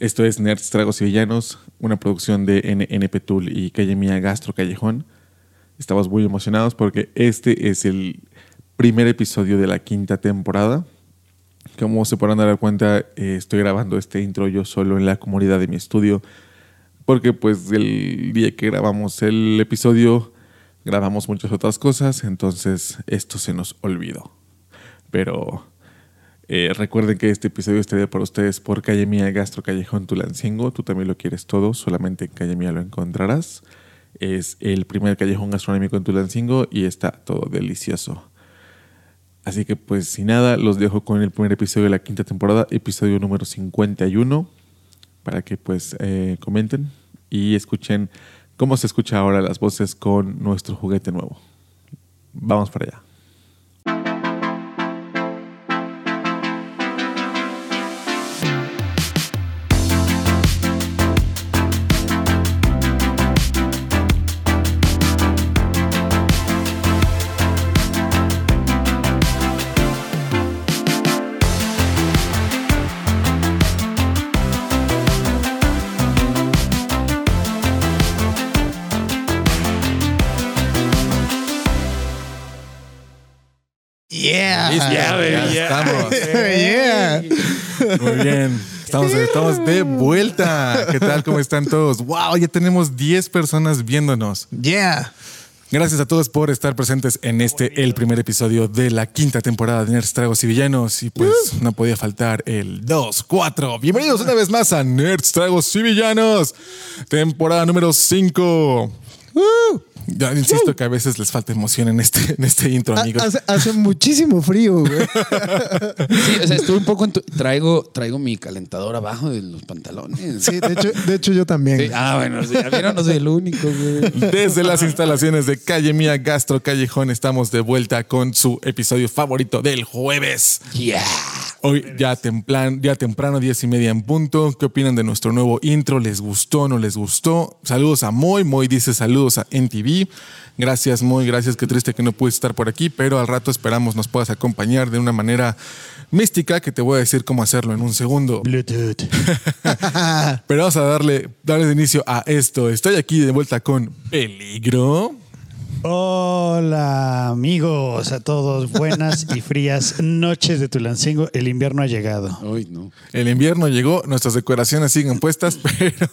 Esto es Nerds, Tragos y Villanos, una producción de NNP Tool y Calle Mía Gastro Callejón. Estamos muy emocionados porque este es el primer episodio de la quinta temporada. Como se podrán dar cuenta, eh, estoy grabando este intro yo solo en la comunidad de mi estudio. Porque pues el día que grabamos el episodio grabamos muchas otras cosas, entonces esto se nos olvidó. Pero eh, recuerden que este episodio estaría para ustedes por Calle Mía Gastro Callejón Tulancingo. Tú también lo quieres todo, solamente en Calle Mía lo encontrarás. Es el primer callejón gastronómico en Tulancingo y está todo delicioso. Así que pues sin nada, los dejo con el primer episodio de la quinta temporada, episodio número 51, para que pues eh, comenten y escuchen cómo se escucha ahora las voces con nuestro juguete nuevo. Vamos para allá. Muy bien. Estamos, estamos de vuelta. ¿Qué tal? ¿Cómo están todos? ¡Wow! Ya tenemos 10 personas viéndonos. Yeah. Gracias a todos por estar presentes en este, el primer episodio de la quinta temporada de Nerds, Tragos y Villanos. Y pues no podía faltar el 2, 4. Bienvenidos una vez más a Nerds, Tragos y Villanos. Temporada número 5. Ya insisto que a veces les falta emoción en este, en este intro, amigos. Hace, hace muchísimo frío, güey. Sí, o sea, estoy un poco en tu- traigo traigo mi calentador abajo de los pantalones. Sí, de hecho, de hecho yo también. Sí, Ah, bueno, sí, ya vieron, no soy el único, güey. Desde las instalaciones de Calle Mía Gastro Callejón estamos de vuelta con su episodio favorito del jueves. Yeah. Hoy ya, templan, ya temprano, diez y media en punto. ¿Qué opinan de nuestro nuevo intro? ¿Les gustó? ¿No les gustó? Saludos a Moy. Moy dice saludos a NTV. Gracias, Moy. Gracias. Qué triste que no puedes estar por aquí, pero al rato esperamos nos puedas acompañar de una manera mística que te voy a decir cómo hacerlo en un segundo. Bluetooth. Pero vamos a darle, darle inicio a esto. Estoy aquí de vuelta con Peligro. Hola amigos a todos, buenas y frías noches de Tulancingo, el invierno ha llegado. Uy, no. El invierno llegó, nuestras decoraciones siguen puestas, pero.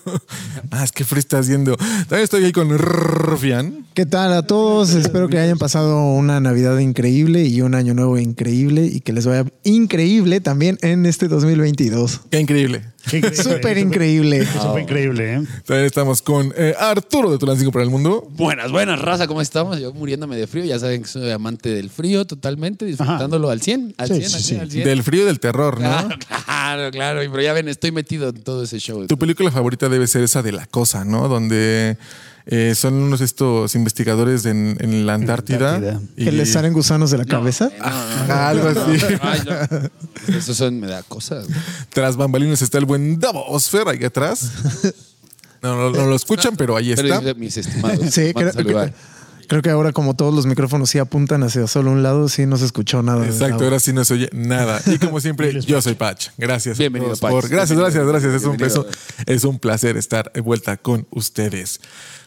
Ah, es que frío estás viendo. También estoy ahí con Rufian. ¿Qué tal a todos? Espero que hayan pasado una Navidad increíble y un año nuevo increíble y que les vaya increíble también en este 2022. Qué increíble. Qué increíble, Súper increíble. ¿eh? También estamos con eh, Arturo de Tulancingo para el Mundo. Buenas, buenas, raza, ¿cómo estamos? Yo muriéndome de frío, ya saben que soy amante del frío totalmente, disfrutándolo al 100, al Sí, 100, sí, al 100, sí. al 100. Del frío y del terror, ¿no? Claro, claro, claro, pero ya ven, estoy metido en todo ese show. Tu película favorita debe ser esa de La Cosa, ¿no? Donde eh, son unos estos investigadores en, en la Antártida. Antártida. y- ¿Que les salen gusanos de la cabeza? No, no, no. Algo así. Eso son, me da cosas. Tras bambalinas está el buen Davos Fer ahí atrás. No, no, no lo escuchan, pero ahí Pero está. mis estimados. Sí, creo. Creo que ahora como todos los micrófonos sí apuntan hacia solo un lado, sí no se escuchó nada. Exacto, ahora sí no se oye nada. Y como siempre, yo soy Patch. Gracias. a Bienvenido, Patch. por- gracias, gracias, gracias. Es un, Bienvenido. es un- placer estar de vuelta con ustedes.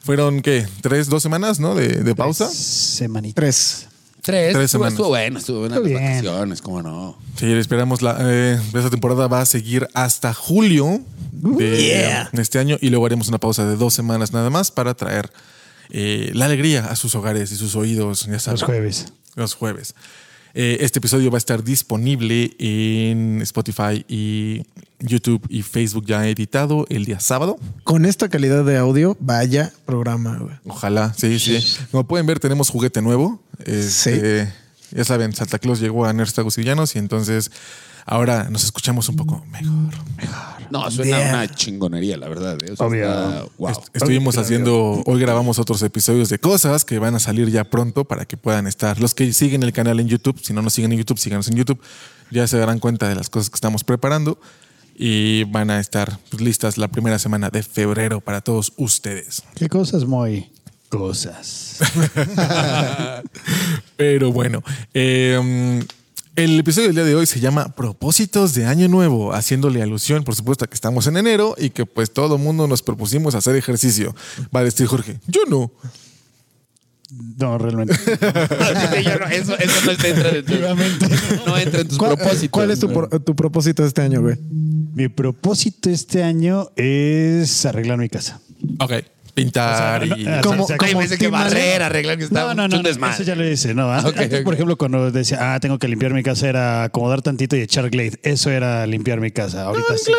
Fueron, ¿qué? ¿Tres, dos semanas, no? De, de pausa. Semanita. Tres. Tres, Tres estuvo, semanas. estuvo bueno, estuvo buena Estuvo las bien. vacaciones, cómo no. Sí, esperamos la. eh, esta temporada va a seguir hasta julio de Yeah. este año y luego haremos una pausa de dos semanas nada más para traer eh, la alegría a sus hogares y sus oídos. Ya saben. Los jueves. Los jueves. Eh, este episodio va a estar disponible en Spotify y YouTube y Facebook ya editado el día sábado. Con esta calidad de audio, vaya programa, güey. Ojalá, sí, sí. Como pueden ver, tenemos juguete nuevo. Este, Ya saben, Santa Claus llegó a Nerds Tragos y Villanos y entonces ahora nos escuchamos un poco mejor. No, suena Yeah. una chingonería, la verdad. ¿eh? O sea, Obvio. está- wow. Est- Estuvimos Obvio. haciendo, hoy grabamos otros episodios de cosas que van a salir ya pronto para que puedan estar. Los que siguen el canal en YouTube, si no nos siguen en YouTube, síganos en YouTube, ya se darán cuenta de las cosas que estamos preparando y van a estar pues, listas la primera semana de febrero para todos ustedes. ¿Qué cosas, muy? Cosas. Pero bueno, eh, El episodio del día de hoy se llama Propósitos de Año Nuevo, haciéndole alusión, por supuesto, a que estamos en enero y que pues todo el mundo nos propusimos hacer ejercicio. Va a decir Jorge, yo no. No, realmente. Yo no, eso, eso no entra en tus, no entra en tus ¿Cuál, propósitos. cuál es tu, por- tu propósito este año, güey? Mi propósito este año es arreglar mi casa. Ok. Pintar O sea, y... Como- o sea, Ay, como que barrer, arreglar que está No, no, no, un no, desmadre. eso ya lo hice. No, antes, Ok, antes, por ejemplo, cuando decía, ah, tengo que limpiar mi casa, era acomodar tantito y echar glade. Eso era limpiar mi casa. Ahorita sí.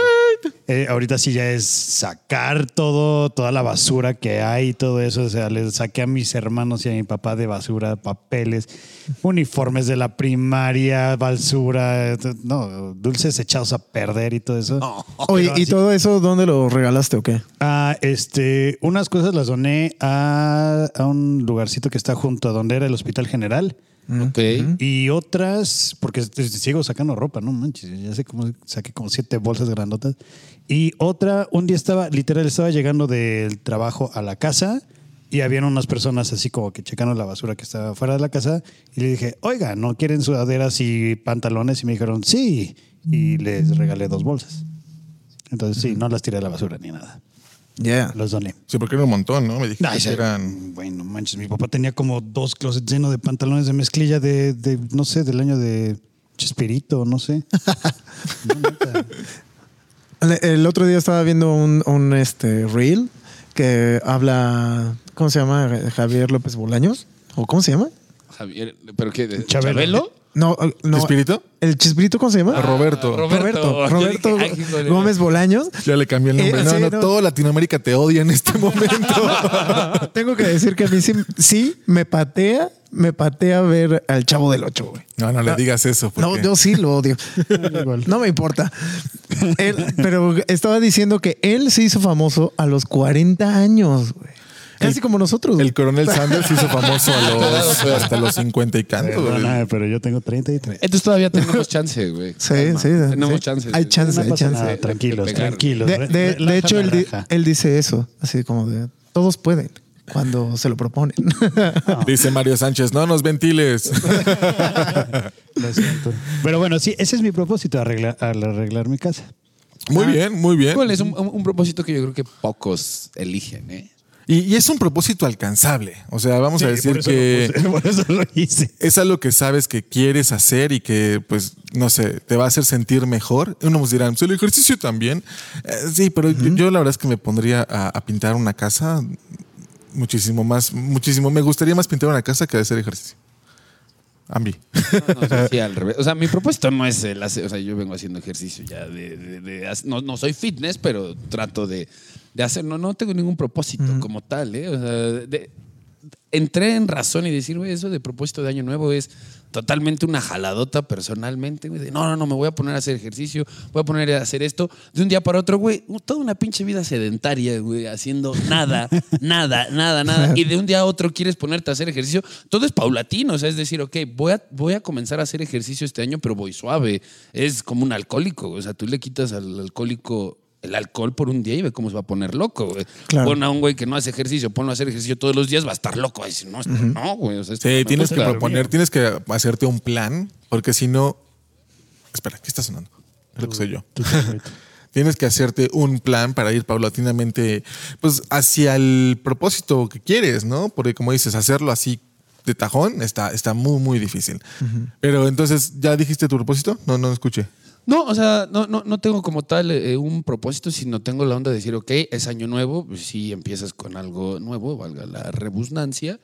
Eh, ahorita sí ya es sacar todo, toda la basura que hay y todo eso. O sea, le saqué a mis hermanos y a mi papá de basura, papeles, uniformes de la primaria, basura, t- no, dulces echados a perder y todo eso. Oye, ¿y así- todo eso dónde lo regalaste o qué? Ah, este, unas cosas las doné a, a un lugarcito que está junto a donde era el Hospital General. Ok. Y otras, porque sigo sacando ropa, no manches, ya sé cómo saqué como siete bolsas grandotas. Y otra, un día estaba, literal, estaba llegando del trabajo a la casa y habían unas personas así como que checando la basura que estaba fuera de la casa y le dije, oiga, ¿no quieren sudaderas y pantalones? Y me dijeron, sí. Y les regalé dos bolsas. Entonces, sí, no las tiré a la basura ni nada. Yeah. Los doné. Sí, porque era un montón, ¿no? Me dijiste Ay, que eran... Bueno, manches, mi papá tenía como dos closets llenos de pantalones de mezclilla de, de, no sé, del año de Chespirito, no sé. No. El, el otro día estaba viendo un, un, este, reel que habla, ¿cómo se llama? Javier López Bolaños. ¿O cómo se llama? Javier, ¿pero qué? ¿De- Chabelo. ¿Chabelo? No, no. ¿Espíritu? ¿El Chispirito cómo se llama? Ah, Roberto. Roberto. Yo Roberto dije, híjole. Gómez Bolaños. Ya le cambié el nombre. Eh, no, sí, no, no. todo Latinoamérica te odia en este momento. Tengo que decir que a mí sí, sí me patea, me patea ver al Chavo del Ocho, güey. No, no le digas eso. No, yo sí lo odio. No me importa. Él- pero estaba diciendo que él se hizo famoso a los 40 años, güey. Casi como nosotros. güey. El coronel Sanders hizo famoso a los, hasta los 50 y canto. pero yo tengo 33. Entonces todavía tenemos chance, güey. Sí, Calma. sí. Tenemos sí. chance. Hay chance, No hay chance. nada, tranquilos, de tranquilos. De, hecho, él, dice eso, así como de todos pueden cuando se lo proponen. Dice Mario Sánchez, no nos ventiles. Lo siento. Pero bueno, sí, ese es mi propósito, arreglar, al arreglar mi casa. Muy bien, muy bien. Igual es un, un- un propósito que yo creo que pocos eligen, ¿eh? Y, y es un propósito alcanzable. O sea, vamos a decir por eso que lo puse, por eso lo hice. es algo que sabes que quieres hacer y que, pues, no sé, te va a hacer sentir mejor. Unos dirán, pues el ejercicio también. Eh, sí, pero yo, yo la verdad es que me pondría a, a pintar una casa muchísimo más, muchísimo. Me gustaría más pintar una casa que hacer ejercicio. Ambi. No, no, sí, al revés. O sea, mi propósito no es el hacer, o sea, yo vengo haciendo ejercicio ya de, de- de no, no soy fitness, pero trato de, de hacer, no, no tengo ningún propósito como tal, ¿eh? O sea, de- entré en razón y decir, güey, eso de propósito de año nuevo es totalmente una jaladota personalmente, güey, de, no, no, no, me voy a poner a hacer ejercicio, voy a poner a hacer esto, de un día para otro, güey, toda una pinche vida sedentaria, güey, haciendo nada, nada, nada, nada, y de un día a otro quieres ponerte a hacer ejercicio, todo es paulatino, o sea, es decir, ok, voy a, voy a comenzar a hacer ejercicio este año, pero voy suave, es como un alcohólico, o sea, tú le quitas al alcohólico el alcohol por un día y ve cómo se va a poner loco, güey. Claro. Pon a un güey que no hace ejercicio, ponlo a hacer ejercicio todos los días, va a estar loco. No, no, güey. O sea, esto no Sí, tienes que proponer, tienes que hacerte un plan, porque si no. Espera, ¿qué está sonando? Creo que soy yo. Tienes que hacerte un plan para ir paulatinamente, pues, hacia el propósito que quieres, ¿no? Porque como dices, hacerlo así de tajón está, está muy, muy difícil. Pero entonces, ¿ya dijiste tu propósito? No, no escuché. No, o sea, no, no, no tengo como tal eh, un propósito, sino tengo la onda de decir, ok, es año nuevo, pues sí empiezas con algo nuevo, valga la rebusnancia.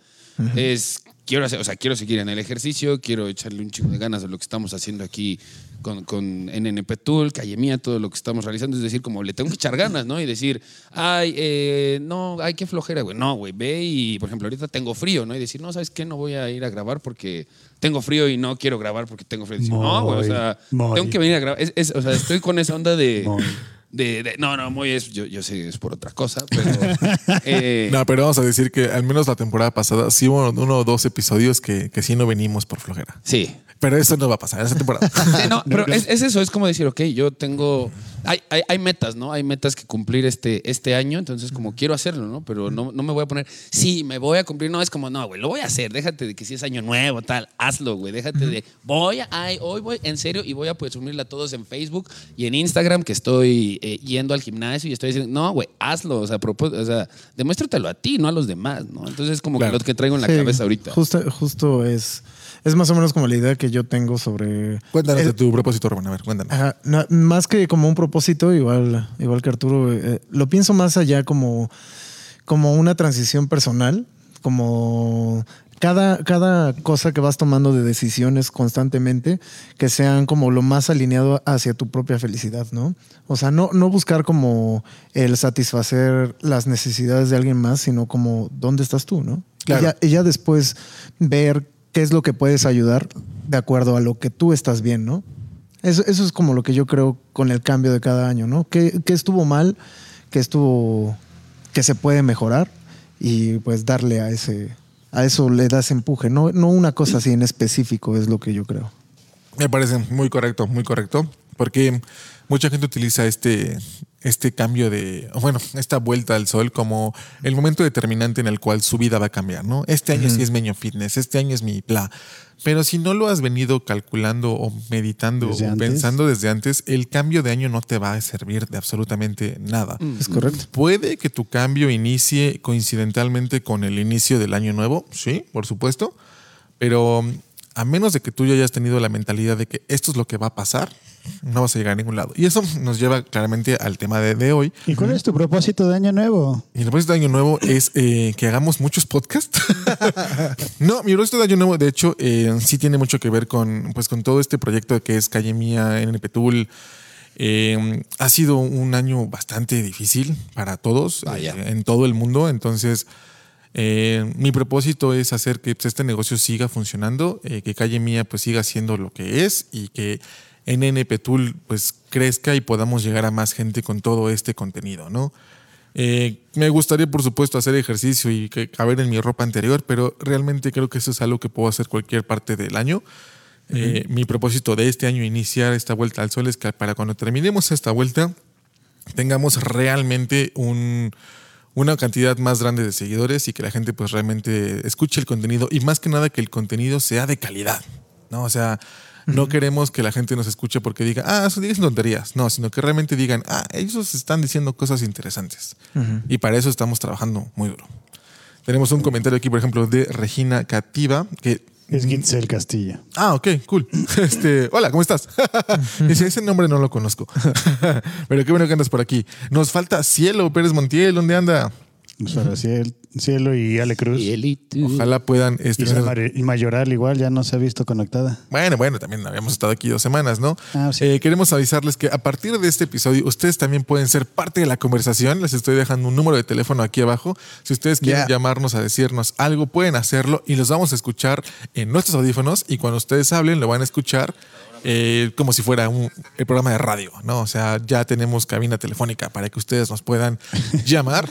Es, quiero hacer, o sea, quiero seguir en el ejercicio, quiero echarle un chingo de ganas de lo que estamos haciendo aquí con, con NNP Tool, Calle Mía, todo lo que estamos realizando. Es decir, como le tengo que echar ganas, ¿no? Y decir, ay, eh, no, ay, qué flojera, güey. No, güey, ve y, por ejemplo, ahorita tengo frío, ¿no? Y decir, no, ¿sabes qué? No voy a ir a grabar porque tengo frío y no quiero grabar porque tengo frío. Y decir, no, güey, o sea, muy. tengo que venir a grabar. Es- es- o sea, estoy con esa onda de. Muy. De- de- no, no, muy es. Yo, yo sé, es por otra cosa, pero. eh, No, pero vamos a decir que al menos la temporada pasada sí hubo uno o dos episodios que, que sí no venimos por flojera. Sí. Pero eso no va a pasar esa temporada. Sí, no, pero es, es eso, es como decir, ok, yo tengo. Hay, hay, hay metas, ¿no? Hay metas que cumplir este, este año, entonces, como quiero hacerlo, ¿no? Pero no, no me voy a poner, sí, me voy a cumplir. No, es como, no, güey, lo voy a hacer. Déjate de que si es año nuevo, tal, hazlo, güey. Déjate de, voy, a, ay, hoy voy, en serio, y voy a presumirle a todos en Facebook y en Instagram que estoy eh, yendo al gimnasio y estoy diciendo, no, güey, hazlo. O sea, o sea, demuéstratelo a ti, no a los demás, ¿no? Entonces, como Claro. que lo que traigo en la Sí, cabeza ahorita. Justo, justo es, es más o menos como la idea que yo tengo sobre. Cuéntanos Eh, de tu propósito, Román. A ver, cuéntanos. Ajá, no, más que como un propósito, igual, igual que Arturo, eh, lo pienso más allá como, como una transición personal, como cada, cada cosa que vas tomando de decisiones constantemente, que sean como lo más alineado hacia tu propia felicidad, ¿no? O sea, no, no buscar como el satisfacer las necesidades de alguien más, sino como dónde estás tú, ¿no? Claro. Y, ya, y ya después ver qué es lo que puedes ayudar de acuerdo a lo que tú estás bien, ¿no? Eso, es como lo que yo creo con el cambio de cada año, ¿no? ¿Qué, qué estuvo mal? ¿Qué estuvo que se puede mejorar? Y pues darle a ese, a eso le das empuje, no, no una cosa así en específico es lo que yo creo. Me parece muy correcto, muy correcto. Porque mucha gente utiliza este, este cambio de, bueno, esta vuelta al sol como el momento determinante en el cual su vida va a cambiar, ¿no? Este año sí es Meño Fitness, este año es mi bla. Pero si no lo has venido calculando o meditando Desde o antes. pensando desde antes, el cambio de año no te va a servir de absolutamente nada. ¿Es correcto? Puede que tu cambio inicie coincidentalmente con el inicio del año nuevo, sí, por supuesto, pero mm, a menos de que tú ya hayas tenido la mentalidad de que esto es lo que va a pasar, no vas a llegar a ningún lado. Y eso nos lleva claramente al tema de, de hoy. ¿Y cuál es tu propósito de año nuevo? Mi propósito de año nuevo es eh, que hagamos muchos podcasts. no, mi propósito de año nuevo, de hecho, eh, sí tiene mucho que ver con, pues, con todo este proyecto que es Calle Mía, NP Tool. Eh, ha sido un año bastante difícil para todos eh, en todo el mundo. Entonces, eh, mi propósito es hacer que pues, este negocio siga funcionando, eh, que Calle Mía pues siga siendo lo que es y que NNP Tool pues crezca y podamos llegar a más gente con todo este contenido, ¿no? Eh, me gustaría, por supuesto, hacer ejercicio y que caber en mi ropa anterior, pero realmente creo que eso es algo que puedo hacer cualquier parte del año. Eh, mi propósito de este año, iniciar esta vuelta al sol, es que para cuando terminemos esta vuelta, tengamos realmente un, una cantidad más grande de seguidores y que la gente pues realmente escuche el contenido y más que nada que el contenido sea de calidad, ¿no? O sea, no queremos que la gente nos escuche porque diga, ah, eso dicen tonterías, no, sino que realmente digan, ah, ellos están diciendo cosas interesantes y para eso estamos trabajando muy duro. Tenemos un comentario aquí, por ejemplo, de Regina Cativa, que Es Gitzel Castillo. Ah, ok, cool. Este, hola, ¿cómo estás? Dice, ese nombre no lo conozco. Pero qué bueno que andas por aquí. Nos falta Cielo Pérez Montiel, ¿dónde anda? Ciel- Cielo y Ale Cruz. Y él y tú. Ojalá puedan. Este, Mar- y Mayoral igual ya no se ha visto conectada. Bueno, bueno, también habíamos estado aquí dos semanas, ¿no? Ah, sí. Eh, queremos avisarles que a partir de este episodio, ustedes también pueden ser parte de la conversación. Les estoy dejando un número de teléfono aquí abajo. Si ustedes quieren Yeah. llamarnos a decirnos algo, pueden hacerlo y los vamos a escuchar en nuestros audífonos. Y cuando ustedes hablen, lo van a escuchar eh, como si fuera un el programa de radio, ¿no? O sea, ya tenemos cabina telefónica para que ustedes nos puedan llamar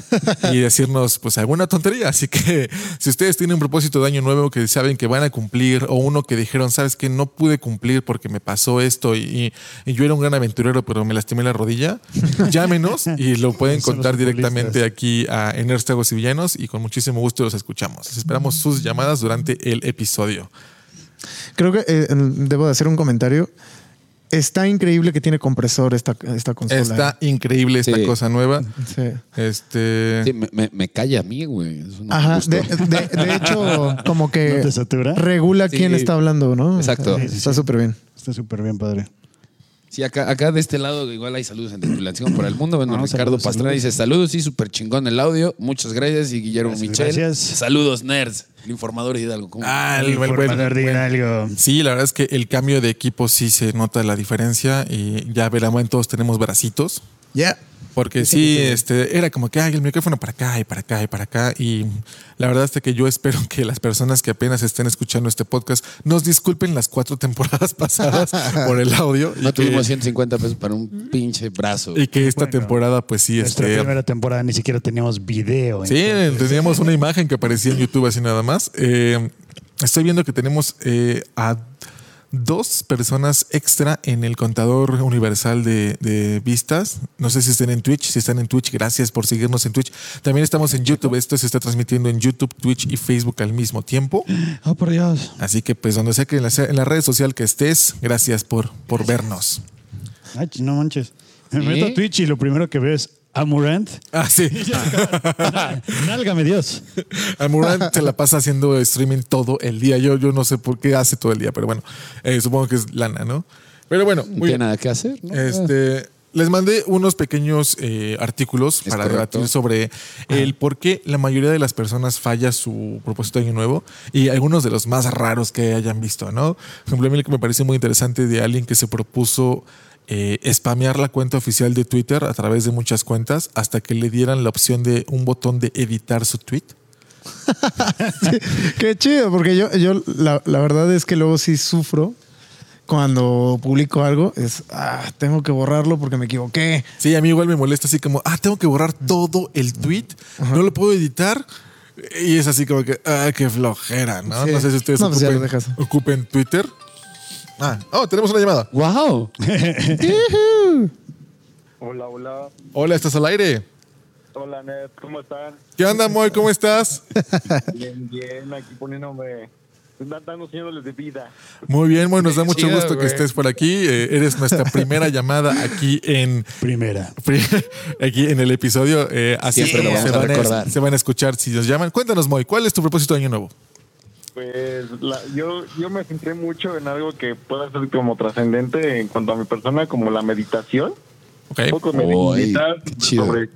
y decirnos, pues, alguna tontería. Así que si ustedes tienen un propósito de año nuevo que saben que van a cumplir o uno que dijeron, sabes que no pude cumplir porque me pasó esto y, y yo era un gran aventurero, pero me lastimé la rodilla, llámenos y lo pueden contar directamente aquí a Eneros Tragos y Villanos y con muchísimo gusto los escuchamos. Esperamos sus llamadas durante el episodio. Creo que eh, debo de hacer un comentario. Está increíble que tiene compresor esta, esta consola. Está increíble esta Sí. cosa nueva. Sí. Este. Sí, me, me- me calla a mí, güey. Eso no me Ajá, gustó. de, de- de hecho, como que ¿No te satura? regula Sí. quién está hablando, ¿no? Exacto. Está- Está súper bien. Está súper bien, padre. Sí, acá, acá de este lado igual hay saludos en tripulación por el mundo. Bueno, No, Ricardo saludos, Pastrana saludos. dice saludos, sí, súper chingón el audio. Muchas gracias. Y Guillermo Gracias, Michel. gracias. Saludos, nerds. El informador Hidalgo. ¿cómo? Ah, el, Informador de algo. Sí, la verdad es que el cambio de equipo sí se nota la diferencia y ya verán, todos tenemos bracitos. Ya. Porque sí, este, era como que ay, el micrófono para acá y para acá y para acá. Y la verdad es que yo espero que las personas que apenas estén escuchando este podcast nos disculpen las cuatro temporadas pasadas por el audio. y no que- tuvimos 150 pesos para un pinche brazo. Y que esta Bueno, temporada, pues sí, Nuestra este. primera temporada ni siquiera teníamos video. Sí, entonces- teníamos una imagen que aparecía en YouTube así nada más. Eh, estoy viendo que tenemos eh, a dos personas extra en el contador universal de, de vistas. No sé si estén en Twitch. Si están en Twitch, gracias por seguirnos en Twitch. También estamos en YouTube. Esto se está transmitiendo en YouTube, Twitch y Facebook al mismo tiempo. Oh, por Dios. Así que, pues, donde sea que en la, en la red social que estés, gracias por, por vernos. Ay, no manches. Me ¿Sí? meto a Twitch y lo primero que veo es Amurant. Ah, sí. Nálgame Dios. Almurán se la pasa haciendo streaming todo el día. Yo, yo no sé por qué hace todo el día, pero bueno, eh, supongo que es lana, ¿no? Pero bueno, No muy tiene nada que hacer. ¿no? Este, les mandé unos pequeños eh, artículos Es para correcto. debatir sobre el por qué la mayoría de las personas falla su propósito de año nuevo y algunos de los más raros que hayan visto, ¿no? Por ejemplo, a mí lo que me parece muy interesante de alguien que se propuso eh, spamear la cuenta oficial de Twitter a través de muchas cuentas hasta que le dieran la opción de un botón de editar su tweet. Qué chido, porque yo, yo la, la verdad es que luego sí sufro cuando publico algo. Es, ah, tengo que borrarlo porque me equivoqué. Sí, a mí igual me molesta así como, ah, tengo que borrar todo el tweet, no lo puedo editar. Y es así como que, ah, qué flojera, ¿no? Sí. No sé si ustedes No, pues ocupen Twitter. Ah, oh, tenemos una llamada. ¡Wow! Hola, hola. Hola, ¿estás al aire? Hola, Ned. ¿Cómo están? ¿Qué onda, Moy? ¿Cómo estás? Bien, bien. Aquí poniéndome... Dando señales de vida. Muy bien, Moy, nos da mucho chido, gusto que estés por aquí. Eh, eres nuestra primera llamada aquí en Primera. aquí en el episodio. Eh, así Siempre lo como se vamos a van, recordar. se van a escuchar si nos llaman. Cuéntanos, Moy, ¿cuál es tu propósito de año nuevo? Pues la- yo, yo me centré mucho en algo que pueda ser como trascendente en cuanto a mi persona, como la meditación. Ok. Un poco meditar sobre,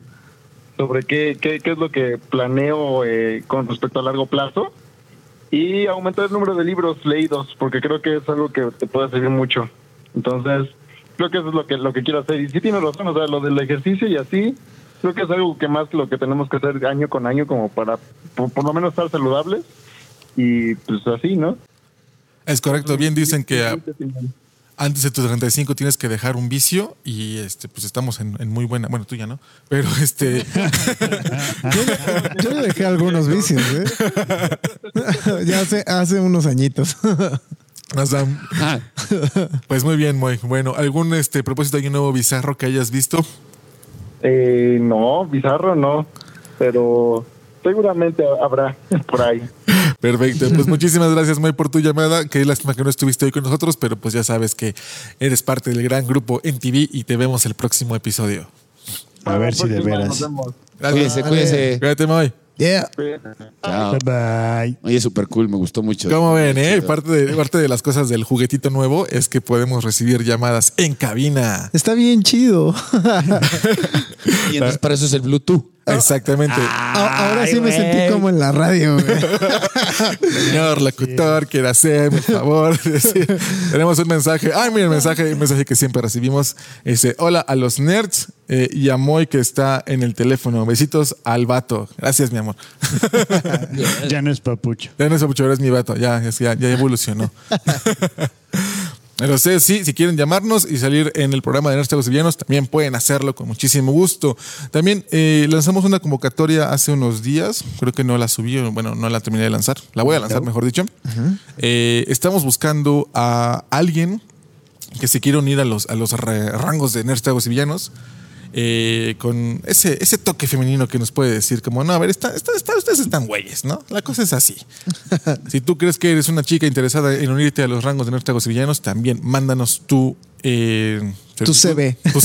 sobre qué, qué, qué es lo que planeo eh, con respecto a largo plazo. Y aumentar el número de libros leídos, porque creo que es algo que te puede servir mucho. Entonces, creo que eso es lo que, lo que quiero hacer. Y sí tienes razón, o sea, lo del ejercicio y así, creo que es algo que más lo que tenemos que hacer año con año como para por, por lo menos estar saludables. Y pues así, ¿no? Es correcto. Bien dicen que antes de tus 35 tienes que dejar un vicio y este pues estamos en, en muy buena, bueno, tú ya no, pero este Yo ya dejé algunos vicios, ¿eh? ya hace, hace unos añitos. Ah, pues muy bien, muy bueno, algún este propósito de año nuevo bizarro que hayas visto? Eh, no, bizarro no, pero seguramente habrá por ahí. Perfecto, pues muchísimas gracias Moy por tu llamada, qué lástima que no estuviste hoy con nosotros, pero pues ya sabes que eres parte del gran grupo en TV y te vemos el próximo episodio. A ver si de veras. Cuídese, cuídese. Cuídate, Moy. Yeah. Chao. Bye bye. Oye, súper cool, me gustó mucho. Como ven, eh? Parte de, parte de las cosas del juguetito nuevo es que podemos recibir llamadas en cabina. Está bien chido. Y entonces para eso es el Bluetooth. Exactamente. A- Ahora sí me sentí como en la radio. güey. Señor locutor, quiera hacer, por favor. Sí. Tenemos un mensaje. Ay, mira el mensaje, un mensaje que siempre recibimos. Dice, hola a los nerds eh, y a Moy que está en el teléfono. Besitos al vato. Gracias, mi amor. Ya no es papucho. Ya no es mucho, es mi vato. Ya, ya, ya evolucionó. Pero ustedes sí, si quieren llamarnos y salir en el programa de Nerds Villanos, también pueden hacerlo con muchísimo gusto. También eh, lanzamos una convocatoria hace unos días, creo que no la subí, bueno, no la terminé de lanzar, la voy a lanzar, mejor dicho. Eh, estamos buscando a alguien que se quiera unir a los, a los rangos de Nerds, Villanos. Eh, con ese, ese toque femenino que nos puede decir como, no, a ver, está, está- está- ustedes están güeyes, ¿no? La cosa es así. si tú crees que eres una chica interesada en unirte a los rangos de y Villanos, también mándanos tu... eh, Tu CV. Tu,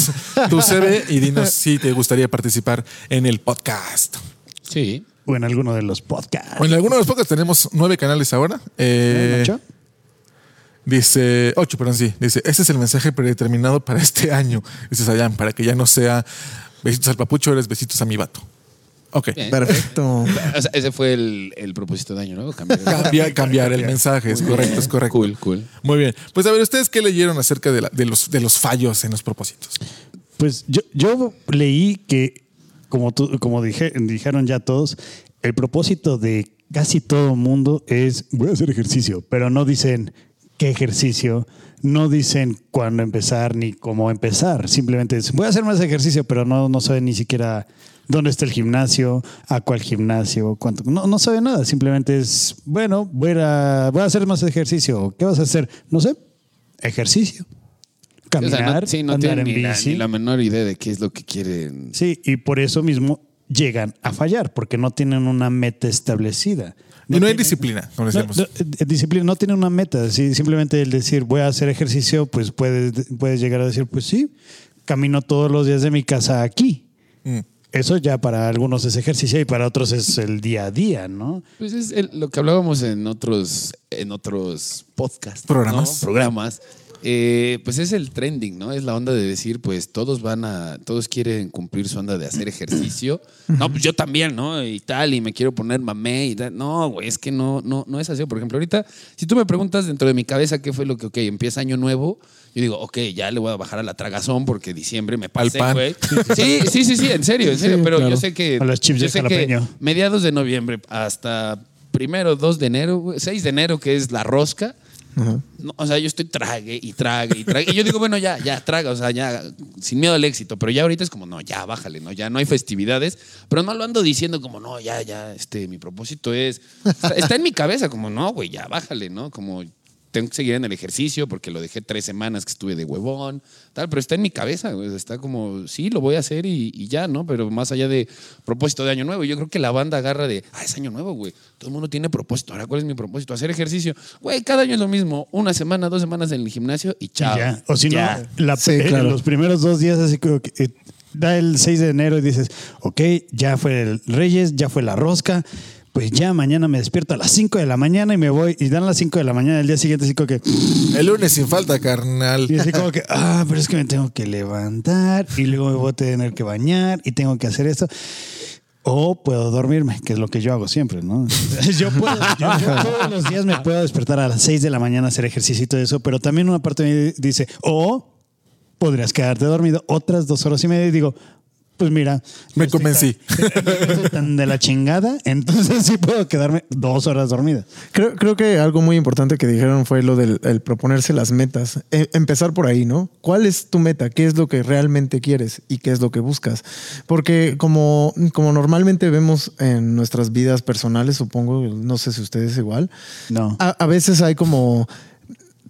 tu CV y dinos si te gustaría participar en el podcast. Sí. O en alguno de los podcasts. Bueno, en algunos de los podcasts tenemos nueve canales ahora. Eh, ¿Ocho? Dice, ocho, perdón, sí. Dice, ese es el mensaje predeterminado para este año. Dice Sayan, para que ya no sea besitos al papucho, eres besitos a mi vato. Ok. Bien. Perfecto. O sea, ese fue el, el propósito de año, ¿no? Cambiar el- Cambiar, cambiar el mensaje, es correcto, es correcto. Cool, cool. Muy bien. Pues a ver, ¿ustedes qué leyeron acerca de, la- de los, de los fallos en los propósitos? Pues yo, yo leí que, como, tú- como dije- dijeron ya todos, el propósito de casi todo mundo es voy a hacer ejercicio, pero no dicen qué ejercicio, no dicen cuándo empezar ni cómo empezar. Simplemente es voy a hacer más ejercicio, pero no, no saben ni siquiera dónde está el gimnasio, a cuál gimnasio, cuánto. No, no sabe nada. Simplemente es, bueno, voy a, voy a hacer más ejercicio. ¿Qué vas a hacer? No sé. ejercicio. O sea, Caminar, no, sí, no andar en ni la, bici. ni la menor idea de qué es lo que quieren. Sí, y por eso mismo llegan a fallar, porque no tienen una meta establecida. Y no hay tienen- disciplina, como No, decíamos. no, eh, disciplina no tiene una meta. simplemente el decir voy a hacer ejercicio, pues puedes, puedes llegar a decir, pues sí, camino todos los días de mi casa aquí. Mm. Eso ya para algunos es ejercicio y para otros es el día a día, ¿no? Pues es el- lo que hablábamos en otros, en otros podcasts. Programas. ¿no? Programas. Eh, pues es el trending, ¿no? Es la onda de decir, pues todos van a, todos quieren cumplir su onda de hacer ejercicio. No, pues yo también, ¿no? Y tal, y me quiero poner mamé y tal. No, güey, es que no, no, no es así. Por ejemplo, ahorita, si tú me preguntas dentro de mi cabeza qué fue lo que, ok, empieza año nuevo, yo digo, ok, ya le voy a bajar a la tragazón porque diciembre me pasé, güey. Sí, sí, sí, sí, en serio, en serio. Sí, pero yo sé que. A los chips yo sé que mediados de noviembre hasta primero, 2 de enero, güey, 6 de enero, que es la rosca. No, o sea, yo estoy trague y trague y trague. Y yo digo, bueno, ya, ya, traga, o sea, ya, sin miedo al éxito. Pero ya ahorita es como, no, ya, bájale, ¿no? Ya no hay festividades. Pero no lo ando diciendo como, no, ya, ya, este, mi propósito es. Está en mi cabeza, como, no, güey, ya, bájale, ¿no? Como tengo que seguir en el ejercicio porque lo dejé tres semanas que estuve de huevón, tal, pero está en mi cabeza, güey, está como, sí, lo voy a hacer y, y ya, ¿no? Pero más allá de propósito de año nuevo, yo creo que la banda agarra de, ah, es año nuevo, güey, todo el mundo tiene propósito, ahora, ¿cuál es mi propósito? Hacer ejercicio, güey, cada año es lo mismo, una semana, dos semanas en el gimnasio y chao. Ya. O si no, la- Sí, claro. los primeros dos días así como que eh, da el 6 de enero y dices, ok, ya fue el Reyes, ya fue la rosca, pues ya mañana me despierto a las 5 de la mañana y me voy y dan las 5 de la mañana el día siguiente así como que El lunes sin falta, carnal. y así como que ah pero es que me tengo que levantar y luego me voy a tener que bañar y tengo que hacer esto o puedo dormirme, que es lo que yo hago siempre, ¿no? Yo, puedo, yo- todos los días me puedo despertar a las 6 de la mañana a hacer ejercicio y todo eso, pero también una parte de mí dice, o podrías quedarte dormido otras dos horas y media y digo, pues mira, Me convencí. tan de la chingada, entonces sí puedo quedarme dos horas dormida. Creo, creo que algo muy importante que dijeron fue lo del el proponerse las metas. E- empezar por ahí, ¿no? ¿Cuál es tu meta? ¿Qué es lo que realmente quieres y qué es lo que buscas? Porque como, como normalmente vemos en nuestras vidas personales, supongo, no sé si ustedes igual, No. a, a veces hay como,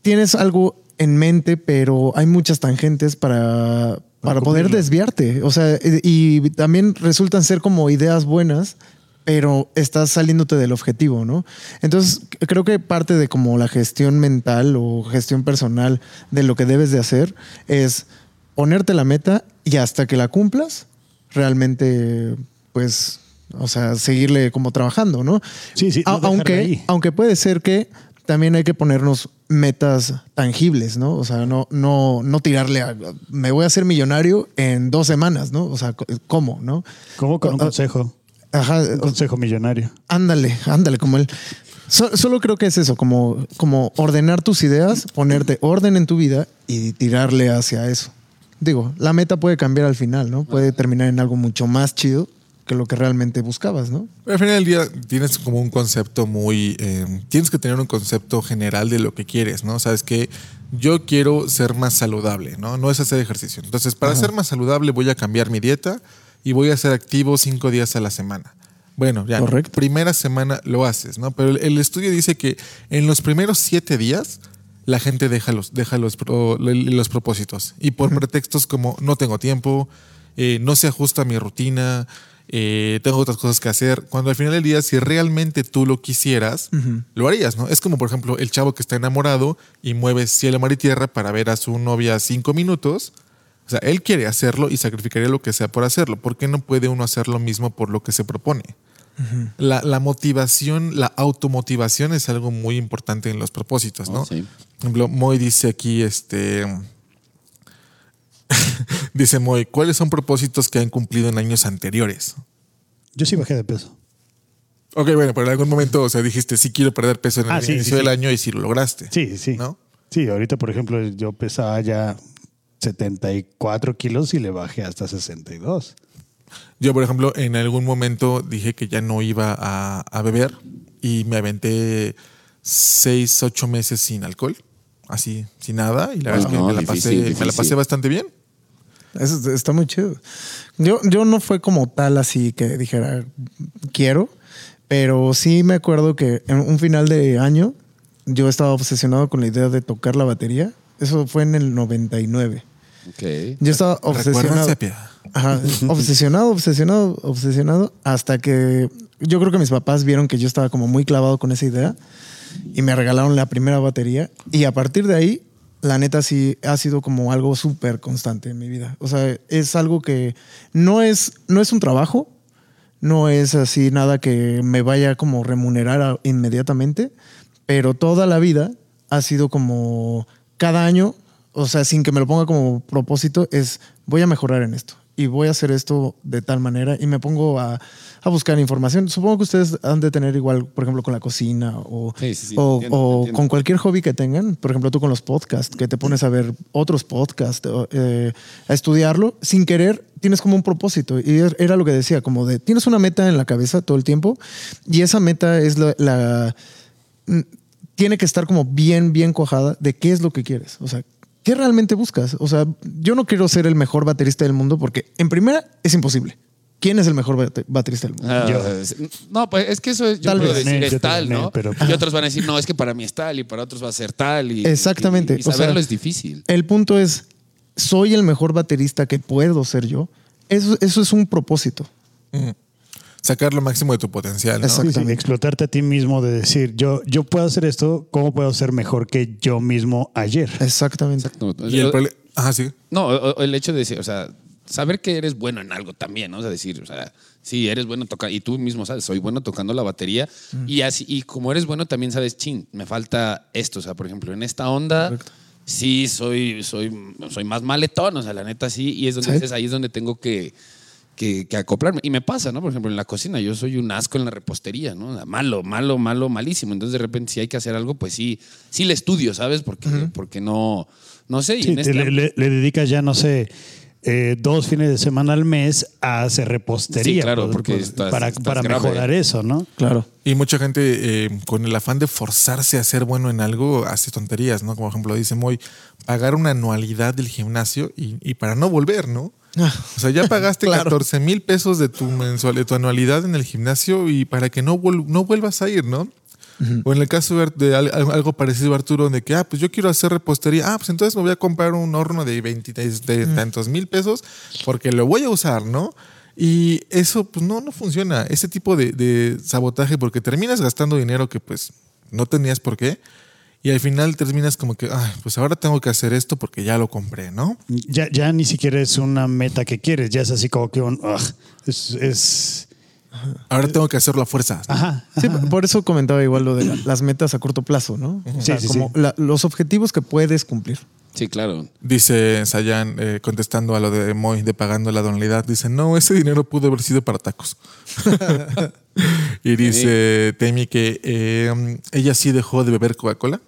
tienes algo en mente, pero hay muchas tangentes para, para poder desviarte. O sea, y, y también resultan ser como ideas buenas, pero estás saliéndote del objetivo, ¿no? Entonces, creo que parte de como la gestión mental o gestión personal de lo que debes de hacer es ponerte la meta y hasta que la cumplas, realmente, pues, o sea, seguirle como trabajando, ¿no? Sí, sí, no aunque, ahí. aunque puede ser que también hay que ponernos metas tangibles, ¿no? O sea, no, no, no tirarle a me voy a hacer millonario en dos semanas, ¿no? O sea, ¿cómo, no? Como con un consejo, Ajá, un consejo millonario. ándale, ándale, como él. So- solo creo que es eso, como, como ordenar tus ideas, ponerte orden en tu vida y tirarle hacia eso. Digo, la meta puede cambiar al final, ¿no? Puede terminar en algo mucho más chido que lo que realmente buscabas, ¿no? Al final del día tienes como un concepto muy... eh, tienes que tener un concepto general de lo que quieres, ¿no? Sabes que yo quiero ser más saludable, ¿no? No es hacer ejercicio. Entonces, para ser más saludable voy a cambiar mi dieta y voy a ser activo cinco días a la semana. Bueno, ya. no. Correcto. Primera semana lo haces, ¿no? Pero el, estudio dice que en los primeros siete días la gente deja los, deja los, los propósitos. Y por pretextos como no tengo tiempo, eh, no se ajusta a mi rutina, eh, tengo otras cosas que hacer. Cuando al final del día, si realmente tú lo quisieras, lo harías, ¿no? Es como, por ejemplo, el chavo que está enamorado y mueve cielo, mar y tierra para ver a su novia cinco minutos. O sea, él quiere hacerlo y sacrificaría lo que sea por hacerlo. ¿Por qué no puede uno hacer lo mismo por lo que se propone? la, la motivación, la automotivación es algo muy importante en los propósitos, ¿no? Oh, sí. Por ejemplo, Moy dice aquí, este. dice Moy, ¿cuáles son propósitos que han cumplido en años anteriores? Yo sí bajé de peso. Ok, bueno, pero en algún momento, o sea, dijiste, sí quiero perder peso en el Ah, sí, inicio sí, del sí. año y sí lo lograste. Sí, sí. ¿No? Sí, ahorita, por ejemplo, yo pesaba ya 74 kilos y le bajé hasta 62. Yo, por ejemplo, en algún momento dije que ya no iba a, a beber y me aventé seis, ocho meses sin alcohol, así, sin nada, y la verdad es que No, me la, difícil, pasé, me la difícil. pasé bastante bien. Eso está muy chido. Yo, yo no fue como tal así que dijera quiero, pero sí me acuerdo que en un final de año yo estaba obsesionado con la idea de tocar la batería Eso fue en el 99. Ok. Yo estaba obsesionado. Ajá, obsesionado, obsesionado, obsesionado, hasta que yo creo que mis papás vieron que yo estaba como muy clavado con esa idea y me regalaron la primera batería y a partir de ahí, la neta sí ha sido como algo súper constante en mi vida. O sea, es algo que no es, no es un trabajo, no es así nada que me vaya como remunerar inmediatamente, pero toda la vida ha sido como cada año, o sea, sin que me lo ponga como propósito, es voy a mejorar en esto y voy a hacer esto de tal manera y me pongo a, a buscar información. Supongo que ustedes han de tener igual, por ejemplo, con la cocina o, Sí, sí, sí, o, entiendo, o entiendo. con cualquier hobby que tengan. Por ejemplo, tú con los podcasts, que te pones a ver otros podcasts, eh, a estudiarlo, sin querer, tienes como un propósito. Y er- era lo que decía, como de, tienes una meta en la cabeza todo el tiempo y esa meta es la... la- mm, tiene que estar como bien, bien cojada de qué es lo que quieres. O sea, ¿qué realmente buscas? O sea, yo no quiero ser el mejor baterista del mundo porque en primera es imposible. ¿Quién es el mejor bate- baterista del mundo? Ah, Yo. No, pues es que eso es, yo Tal puedo vez. decir es tal, ¿no? pero- Y otros van a decir, no, es que para mí es tal y para otros va a ser tal. Y, Exactamente. Y, y O sea, saberlo es difícil. El punto es, ¿soy el mejor baterista que puedo ser yo? Eso, eso es un propósito. Sacar lo máximo de tu potencial, ¿no? Sí, sí, explotarte a ti mismo de decir, yo, yo puedo hacer esto, ¿cómo puedo ser mejor que yo mismo ayer? Exactamente. No, Y el problema... Ajá, sí. No, el hecho de decir, o sea, saber que eres bueno en algo también, ¿no? O sea, decir, o sea, sí, eres bueno tocando, y tú mismo sabes, soy bueno tocando la batería, y así, y como eres bueno, también sabes, chin, me falta esto, o sea, por ejemplo, en esta onda, sí, soy, soy, soy más maletón, o sea, la neta sí, y es donde Sí. dices, ahí es donde tengo que, que, que acoplarme. Y me pasa, ¿no? Por ejemplo, en la cocina, yo soy un asco en la repostería, ¿no? O sea, Malo, malo, malo, malísimo. Entonces, de repente, si hay que hacer algo, pues sí, sí le estudio, ¿sabes? Porque, porque no, no sé. y Sí, en te- este le, le- le dedicas ya, no sé, eh, dos fines de semana al mes a hacer repostería. Sí, claro, pues, porque pues, estás- para, estás para grave. mejorar eso, ¿no? Claro. Y mucha gente eh, con el afán de forzarse a ser bueno en algo hace tonterías, ¿no? Como por ejemplo dice Moy, pagar una anualidad del gimnasio y, y para no volver, ¿no? O sea, ya pagaste Claro. 14 mil pesos de tu mensual, de tu anualidad en el gimnasio y para que no, vuel- no vuelvas a ir, ¿no? O en el caso de, de al- algo parecido, Arturo, de que, ah, pues yo quiero hacer repostería. Ah, pues entonces me voy a comprar un horno de 20 de, de tantos mil pesos porque lo voy a usar, ¿no? Y eso, pues no, no funciona. Ese tipo de, de sabotaje, porque terminas gastando dinero que, pues, no tenías por qué. Y al final terminas como que, ah, pues ahora tengo que hacer esto porque ya lo compré, ¿no? Ya, ya ni siquiera es una meta que quieres, ya es así como que un, ugh, es, es- Ahora tengo que hacerlo a fuerza. ajá. Sí, por eso comentaba igual lo de la- las metas a corto plazo, ¿no? O Sí, sea, sí, como sí. la- los objetivos que puedes cumplir. Sí, claro. Dice Sayan, eh, contestando a lo de Moy de pagando la anualidad, dice, no, ese dinero pudo haber sido para tacos. y dice Temi que eh, ella sí dejó de beber Coca-Cola.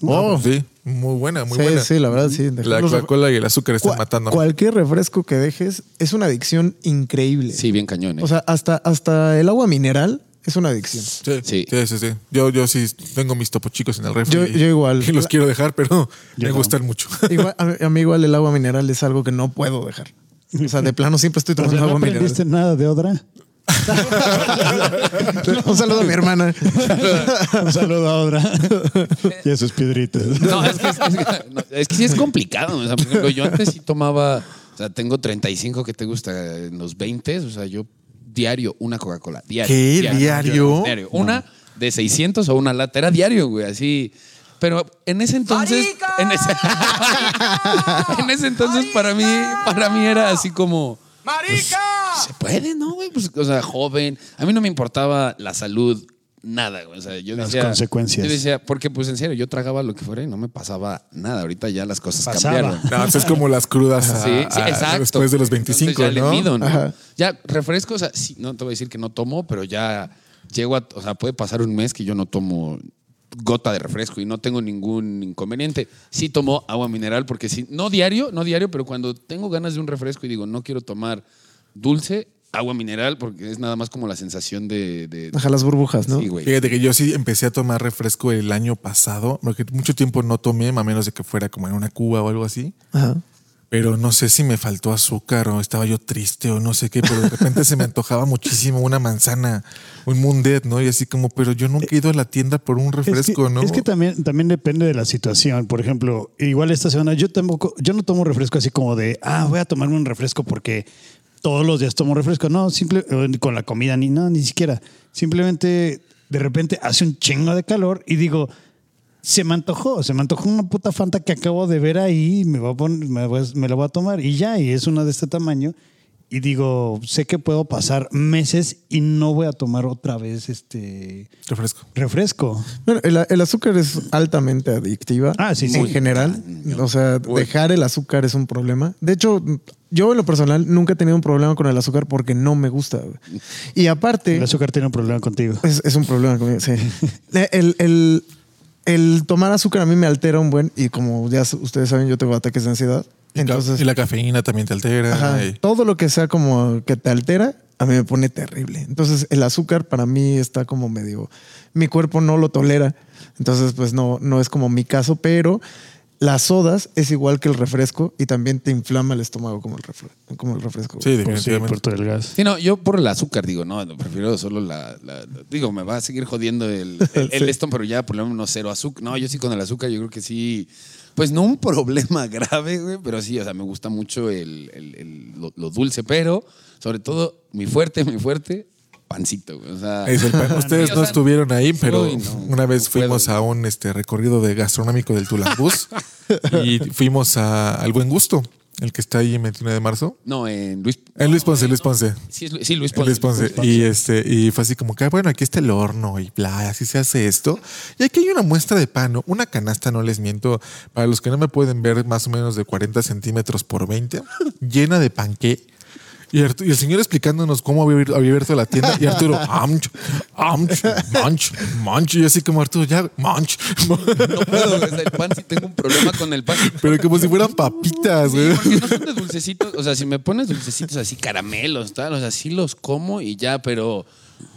Oh. Sí, muy buena, muy sí, buena. sí, la verdad, sí. La Coca-Cola y el azúcar están matando. Cualquier refresco que dejes es una adicción increíble. Sí, bien cañón. ¿eh? O sea, hasta, hasta el agua mineral es una adicción. Sí, Sí. sí, sí, sí. Yo, yo sí tengo mis topo chicos en el refri. Yo- y- yo igual. Y los quiero dejar, pero me no. gustan mucho. Igual, a, mí- a mí igual el agua mineral es algo que no puedo dejar. O sea, de plano siempre estoy O sea, tomando ¿No agua mineral. aprendiste nada de Odra? Un saludo a mi hermana. Un saludo a Odra y a sus piedritas. No, es que, es, que- no, es que sí es complicado. O sea, por ejemplo, yo antes sí tomaba, o sea, tengo 35 que te gusta en los 20, o sea, yo diario una Coca-Cola. Diario. ¿Qué? ¿Diario? Diario. Una de 600 o una lata. Era diario, güey, así. Pero en ese entonces. En ese, en ese entonces, para mí, para mí era así como. ¡Marica! Se puede, ¿no, güey? Pues, o sea, joven. A mí no me importaba la salud, nada, güey. O sea, yo Las decía. consecuencias. Yo decía, porque, pues, en serio, yo tragaba lo que fuera y no me pasaba nada. Ahorita ya las cosas Pasaba. cambiaron. No, eso es como las crudas a- Sí, sí, a- exacto. después de los 25, Entonces ya ¿no? le mido, ¿no? Ajá. Ya, refresco, o sea, sí, no te voy a decir que no tomo, pero ya llego a, o sea, puede pasar un mes que yo no tomo gota de refresco y no tengo ningún inconveniente. Sí tomo agua mineral porque sí, no diario, no diario, pero cuando tengo ganas de un refresco y digo, no quiero tomar dulce, agua mineral, porque es nada más como la sensación de... de- las burbujas, ¿no? Sí, güey. Fíjate que yo sí empecé a tomar refresco el año pasado, porque mucho tiempo no tomé, a menos de que fuera como en una cuba o algo así. Ajá. pero no sé si me faltó azúcar o estaba yo triste o no sé qué, pero de repente se me antojaba muchísimo una manzana, un mundet, ¿no? Y así como, pero yo nunca he ido a la tienda por un refresco, es que, ¿no? Es que también, también depende de la situación. Por ejemplo, igual esta semana yo tampoco, yo no tomo refresco así como de, ah, voy a tomarme un refresco porque todos los días tomo refresco. No, simple, eh, con la comida ni no, ni siquiera. Simplemente de repente hace un chingo de calor y digo, se me antojó, se me antojó una puta Fanta que acabo de ver ahí, me, voy a poner, me, voy a- me la voy a tomar y ya, y es una de este tamaño. Y digo, sé que puedo pasar meses y no voy a tomar otra vez este refresco. refresco. Bueno, el, el azúcar es altamente adictiva. Ah, sí, sí. En general. cañón. O sea, Uy. dejar el azúcar es un problema. De hecho, yo en lo personal nunca he tenido un problema con el azúcar porque no me gusta. güey. Y aparte, El azúcar tiene un problema contigo. es, es un problema conmigo, sí. El, el- el tomar azúcar a mí me altera un buen, y como ya ustedes saben, yo tengo ataques de ansiedad. Entonces, y la cafeína también te altera. Ajá, y- todo lo que sea como que te altera, a mí me pone terrible. Entonces, el azúcar para mí está como medio. Mi cuerpo no lo tolera. Entonces, pues no, no es como mi caso, pero las sodas es igual que el refresco y también te inflama el estómago como el, refre- como el refresco. Sí, Por, sí, definitivamente. por todo el gas. Sí, no, yo por el azúcar digo, no, prefiero solo la, la- la- Digo, me va a seguir jodiendo el, el, esto, pero ya por lo menos cero azúcar. No, yo sí con el azúcar, yo creo que sí. Pues no un problema grave, güey, pero sí, o sea, me gusta mucho el, el- el- lo, lo dulce, pero sobre todo, mi fuerte, mi fuerte, pancito. O sea, Es el pan. Ustedes Sí, o no sea, estuvieron ahí, pero uy, no, una vez no puedo. fuimos a un este, recorrido de gastronómico del Tulambús y fuimos a, al Buen Gusto, el que está ahí en 29 de marzo. no, en Luis. En Luis Ponce, Luis Ponce. Sí, es Lu- sí, Luis Ponce. Luis Ponce. Y este, y fue así como que, ah, bueno, aquí está el horno y bla, así se hace esto. Y aquí hay una muestra de pan, ¿no? una canasta, no les miento, para los que no me pueden ver, más o menos de 40 centímetros por 20, llena de panqué. Y, Artu- y el señor explicándonos cómo había, abierto la tienda. Y Arturo, amch, amch, manch, manch. Y así como Arturo, ya, manch. No puedo, el pan sí tengo un problema con el pan. Pero como si fueran papitas, güey. Porque no son de dulcecitos. O sea, si me pones dulcecitos así, caramelos, tal, o sea, sí los como y ya, pero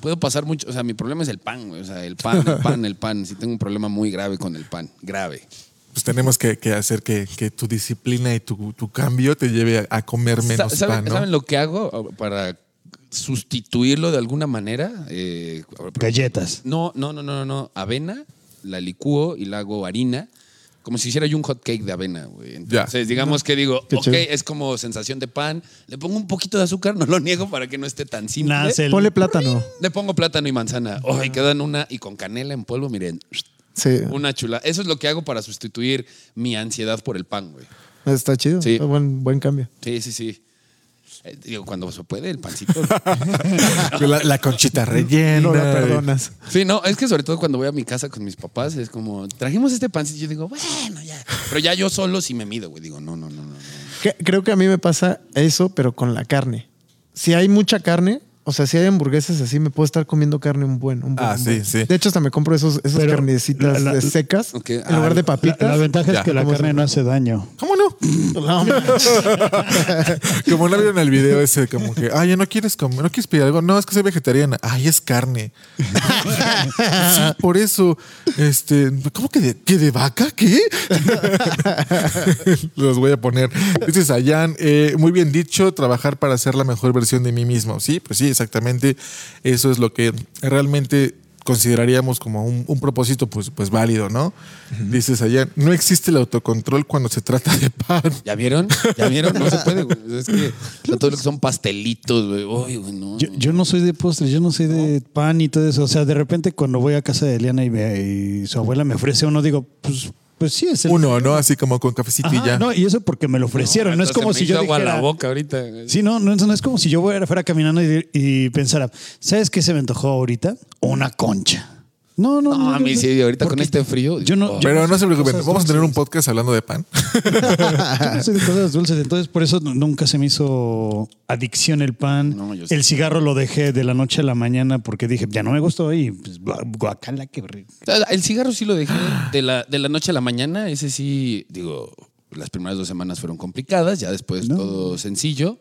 puedo pasar mucho. O sea, mi problema es el pan, güey. O sea, el pan, el pan, el pan. Sí tengo un problema muy grave con el pan. Grave. Pues tenemos que, que hacer que, que tu disciplina y tu, tu cambio te lleve a, a comer menos Sa- ¿Saben, pan, ¿no? saben lo que hago para sustituirlo de alguna manera? Eh, Galletas. No, no, no, no, no, no. Avena, la licúo y la hago harina. Como si hiciera yo un hot cake de avena, güey. Entonces, digamos que digo, Qué ok, es como sensación de pan. Le pongo un poquito de azúcar, no lo niego para que no esté tan simple. Nace el- Ponle plátano. Le pongo plátano y manzana. Oh, y quedan una y con canela en polvo, miren, Sí, una chula. Eso es lo que hago para sustituir mi ansiedad por el pan, güey. está chido. Sí. Está buen, buen cambio. Sí, sí, sí. Eh, digo, cuando se puede, el pancito. La, la conchita rellena. No la perdonas. Sí, no, es que sobre todo cuando voy a mi casa con mis papás, es como, trajimos este pancito. Yo digo, bueno, ya. Pero ya yo solo sí me mido, güey. Digo, no, no, no, no. no. Que- Creo que a mí me pasa eso, pero con la carne. Si hay mucha carne, o sea, si hay hamburguesas así, me puedo estar comiendo carne un buen. Un buen Ah, un sí, buen. sí. De hecho, hasta me compro esos, esas Pero carnecitas la- la- de secas Ok, en ah, lugar de La, papitas. la ventaja Ya. es que la ¿Cómo carne se- no hace daño. ¿Cómo no? No. Como no vieron el video ese, como que, ay, ya no quieres comer, no quieres pedir algo. No, es que soy vegetariana. Ay, es carne. sí, por eso, este, ¿cómo que de, que de vaca? ¿Qué? Los voy a poner. Dices, Ayan, eh, muy bien dicho, trabajar para ser la mejor versión de mí mismo. Sí, pues sí, exactamente. Eso es lo que realmente consideraríamos como un, un propósito pues, pues válido, ¿no? Dices allá, no existe el autocontrol cuando se trata de pan. ¿Ya vieron? ¿Ya vieron? No se puede, güey. Es que todo lo que son pastelitos, güey. Uy, güey, no. Yo, yo no soy de postres, yo no soy de pan y todo eso. O sea, de repente cuando voy a casa de Eliana y, me- y su abuela me ofrece uno, digo, pues, pues sí, es el. Uno, ¿no? Así como con cafecito y ya. no, y eso porque me lo ofrecieron. No, es como si yo agua a dijera. la boca ahorita. Sí, no, no, no es como si yo fuera, fuera caminando y, y pensara, ¿sabes qué se me antojó ahorita? Una concha. No, no, no. No, a mí sí, ahorita con este frío. Yo no, oh. yo Pero no se preocupen, vamos a tener un podcast hablando de pan. Yo no soy de cosas dulces, entonces por eso nunca se me hizo adicción el pan. No, yo sí. el cigarro lo dejé de la noche a la mañana porque dije, ya no me gustó y pues, gua- guacala, qué rico. O sea, El cigarro sí lo dejé de la, de la noche a la mañana. Ese sí, digo, las primeras dos semanas fueron complicadas, ya después No. todo sencillo.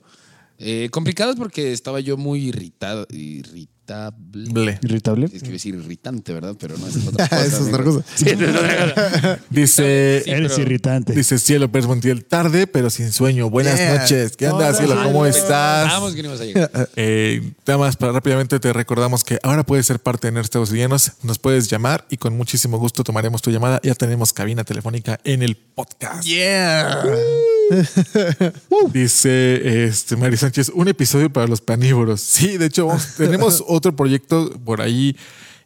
Eh, complicadas porque estaba yo muy irritado, irritado irritable. ¿Irritable? Es que decir irritante, ¿verdad? Pero no es otra cosa. Eso es otra cosa. Sí, no. Dice, Sí, Eres pero- irritante. dice Cielo Pérez Montiel, tarde pero sin sueño. Buenas Yeah. noches. ¿Qué onda, Hola. Cielo? ¿Cómo estás? Pensábamos que a llegar. Eh, nada más para rápidamente te recordamos que ahora puedes ser parte de Nerds Villanos. Nos puedes llamar y con muchísimo gusto tomaremos tu llamada. Ya tenemos cabina telefónica en el podcast. Yeah. Dice este Mari Sánchez, un episodio para los panívoros. Sí, de hecho, vamos- tenemos otro proyecto por ahí.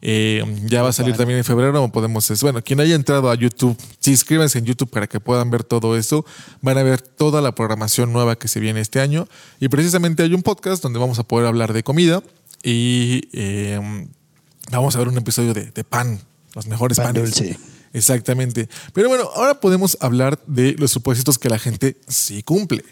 eh, ya va a salir también en febrero. Podemos, bueno, quien haya entrado a YouTube, sí, inscríbanse en YouTube para que puedan ver todo eso. Van a ver toda la programación nueva que se viene este año. Y precisamente hay un podcast donde vamos a poder hablar de comida y eh, vamos a ver un episodio de, de pan, los mejores Pan panes. dulce. Exactamente. Pero bueno, ahora podemos hablar de los supuestos que la gente sí cumple.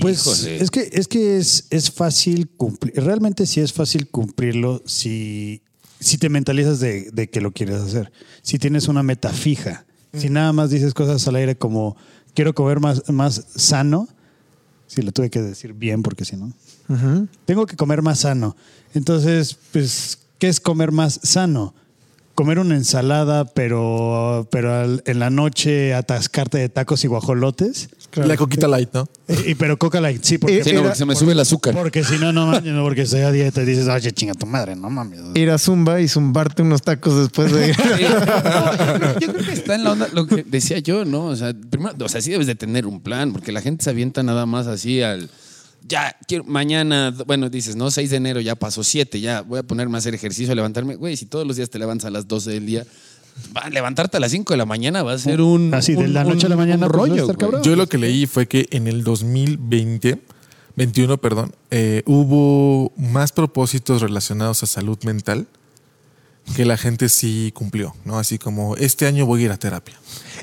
Pues Híjole. es que, es que es, es fácil cumplir. Realmente sí es fácil cumplirlo si, si te mentalizas de, de que lo quieres hacer. Si tienes una meta fija. Si nada más dices cosas al aire como quiero comer más, más sano. Sí, lo tuve que decir bien porque si no. Tengo que comer más sano. Entonces, pues, ¿qué es comer más sano? Comer una ensalada, pero, pero al- en la noche atascarte de tacos y guajolotes. La coquita light, ¿no? Y, pero Coca Light, sí, porque, Eh, Sí, no, Era- porque se me sube el azúcar. porque si no, no mames, no, porque estoy a dieta y dices, oye, chinga tu madre, no mames. Ir a Zumba y zumbarte unos tacos después de ir. Sí. No, yo, creo, yo creo que está en la onda lo que decía yo, ¿no? O sea, primero, o sea, sí debes de tener un plan, porque la gente se avienta nada más así al. Ya, quiero, mañana, bueno, dices, no, 6 de enero ya pasó 7, ya voy a ponerme a hacer ejercicio, a levantarme. Güey, si todos los días te levantas a las 12 del día, va, levantarte a las 5 de la mañana va a ser un. Así, de la noche a la mañana, pues, rollo. Yo lo que leí fue que en el 2020, 21, perdón, eh, hubo más propósitos relacionados a salud mental que la gente sí cumplió, ¿no? Así como, este año voy a ir a terapia.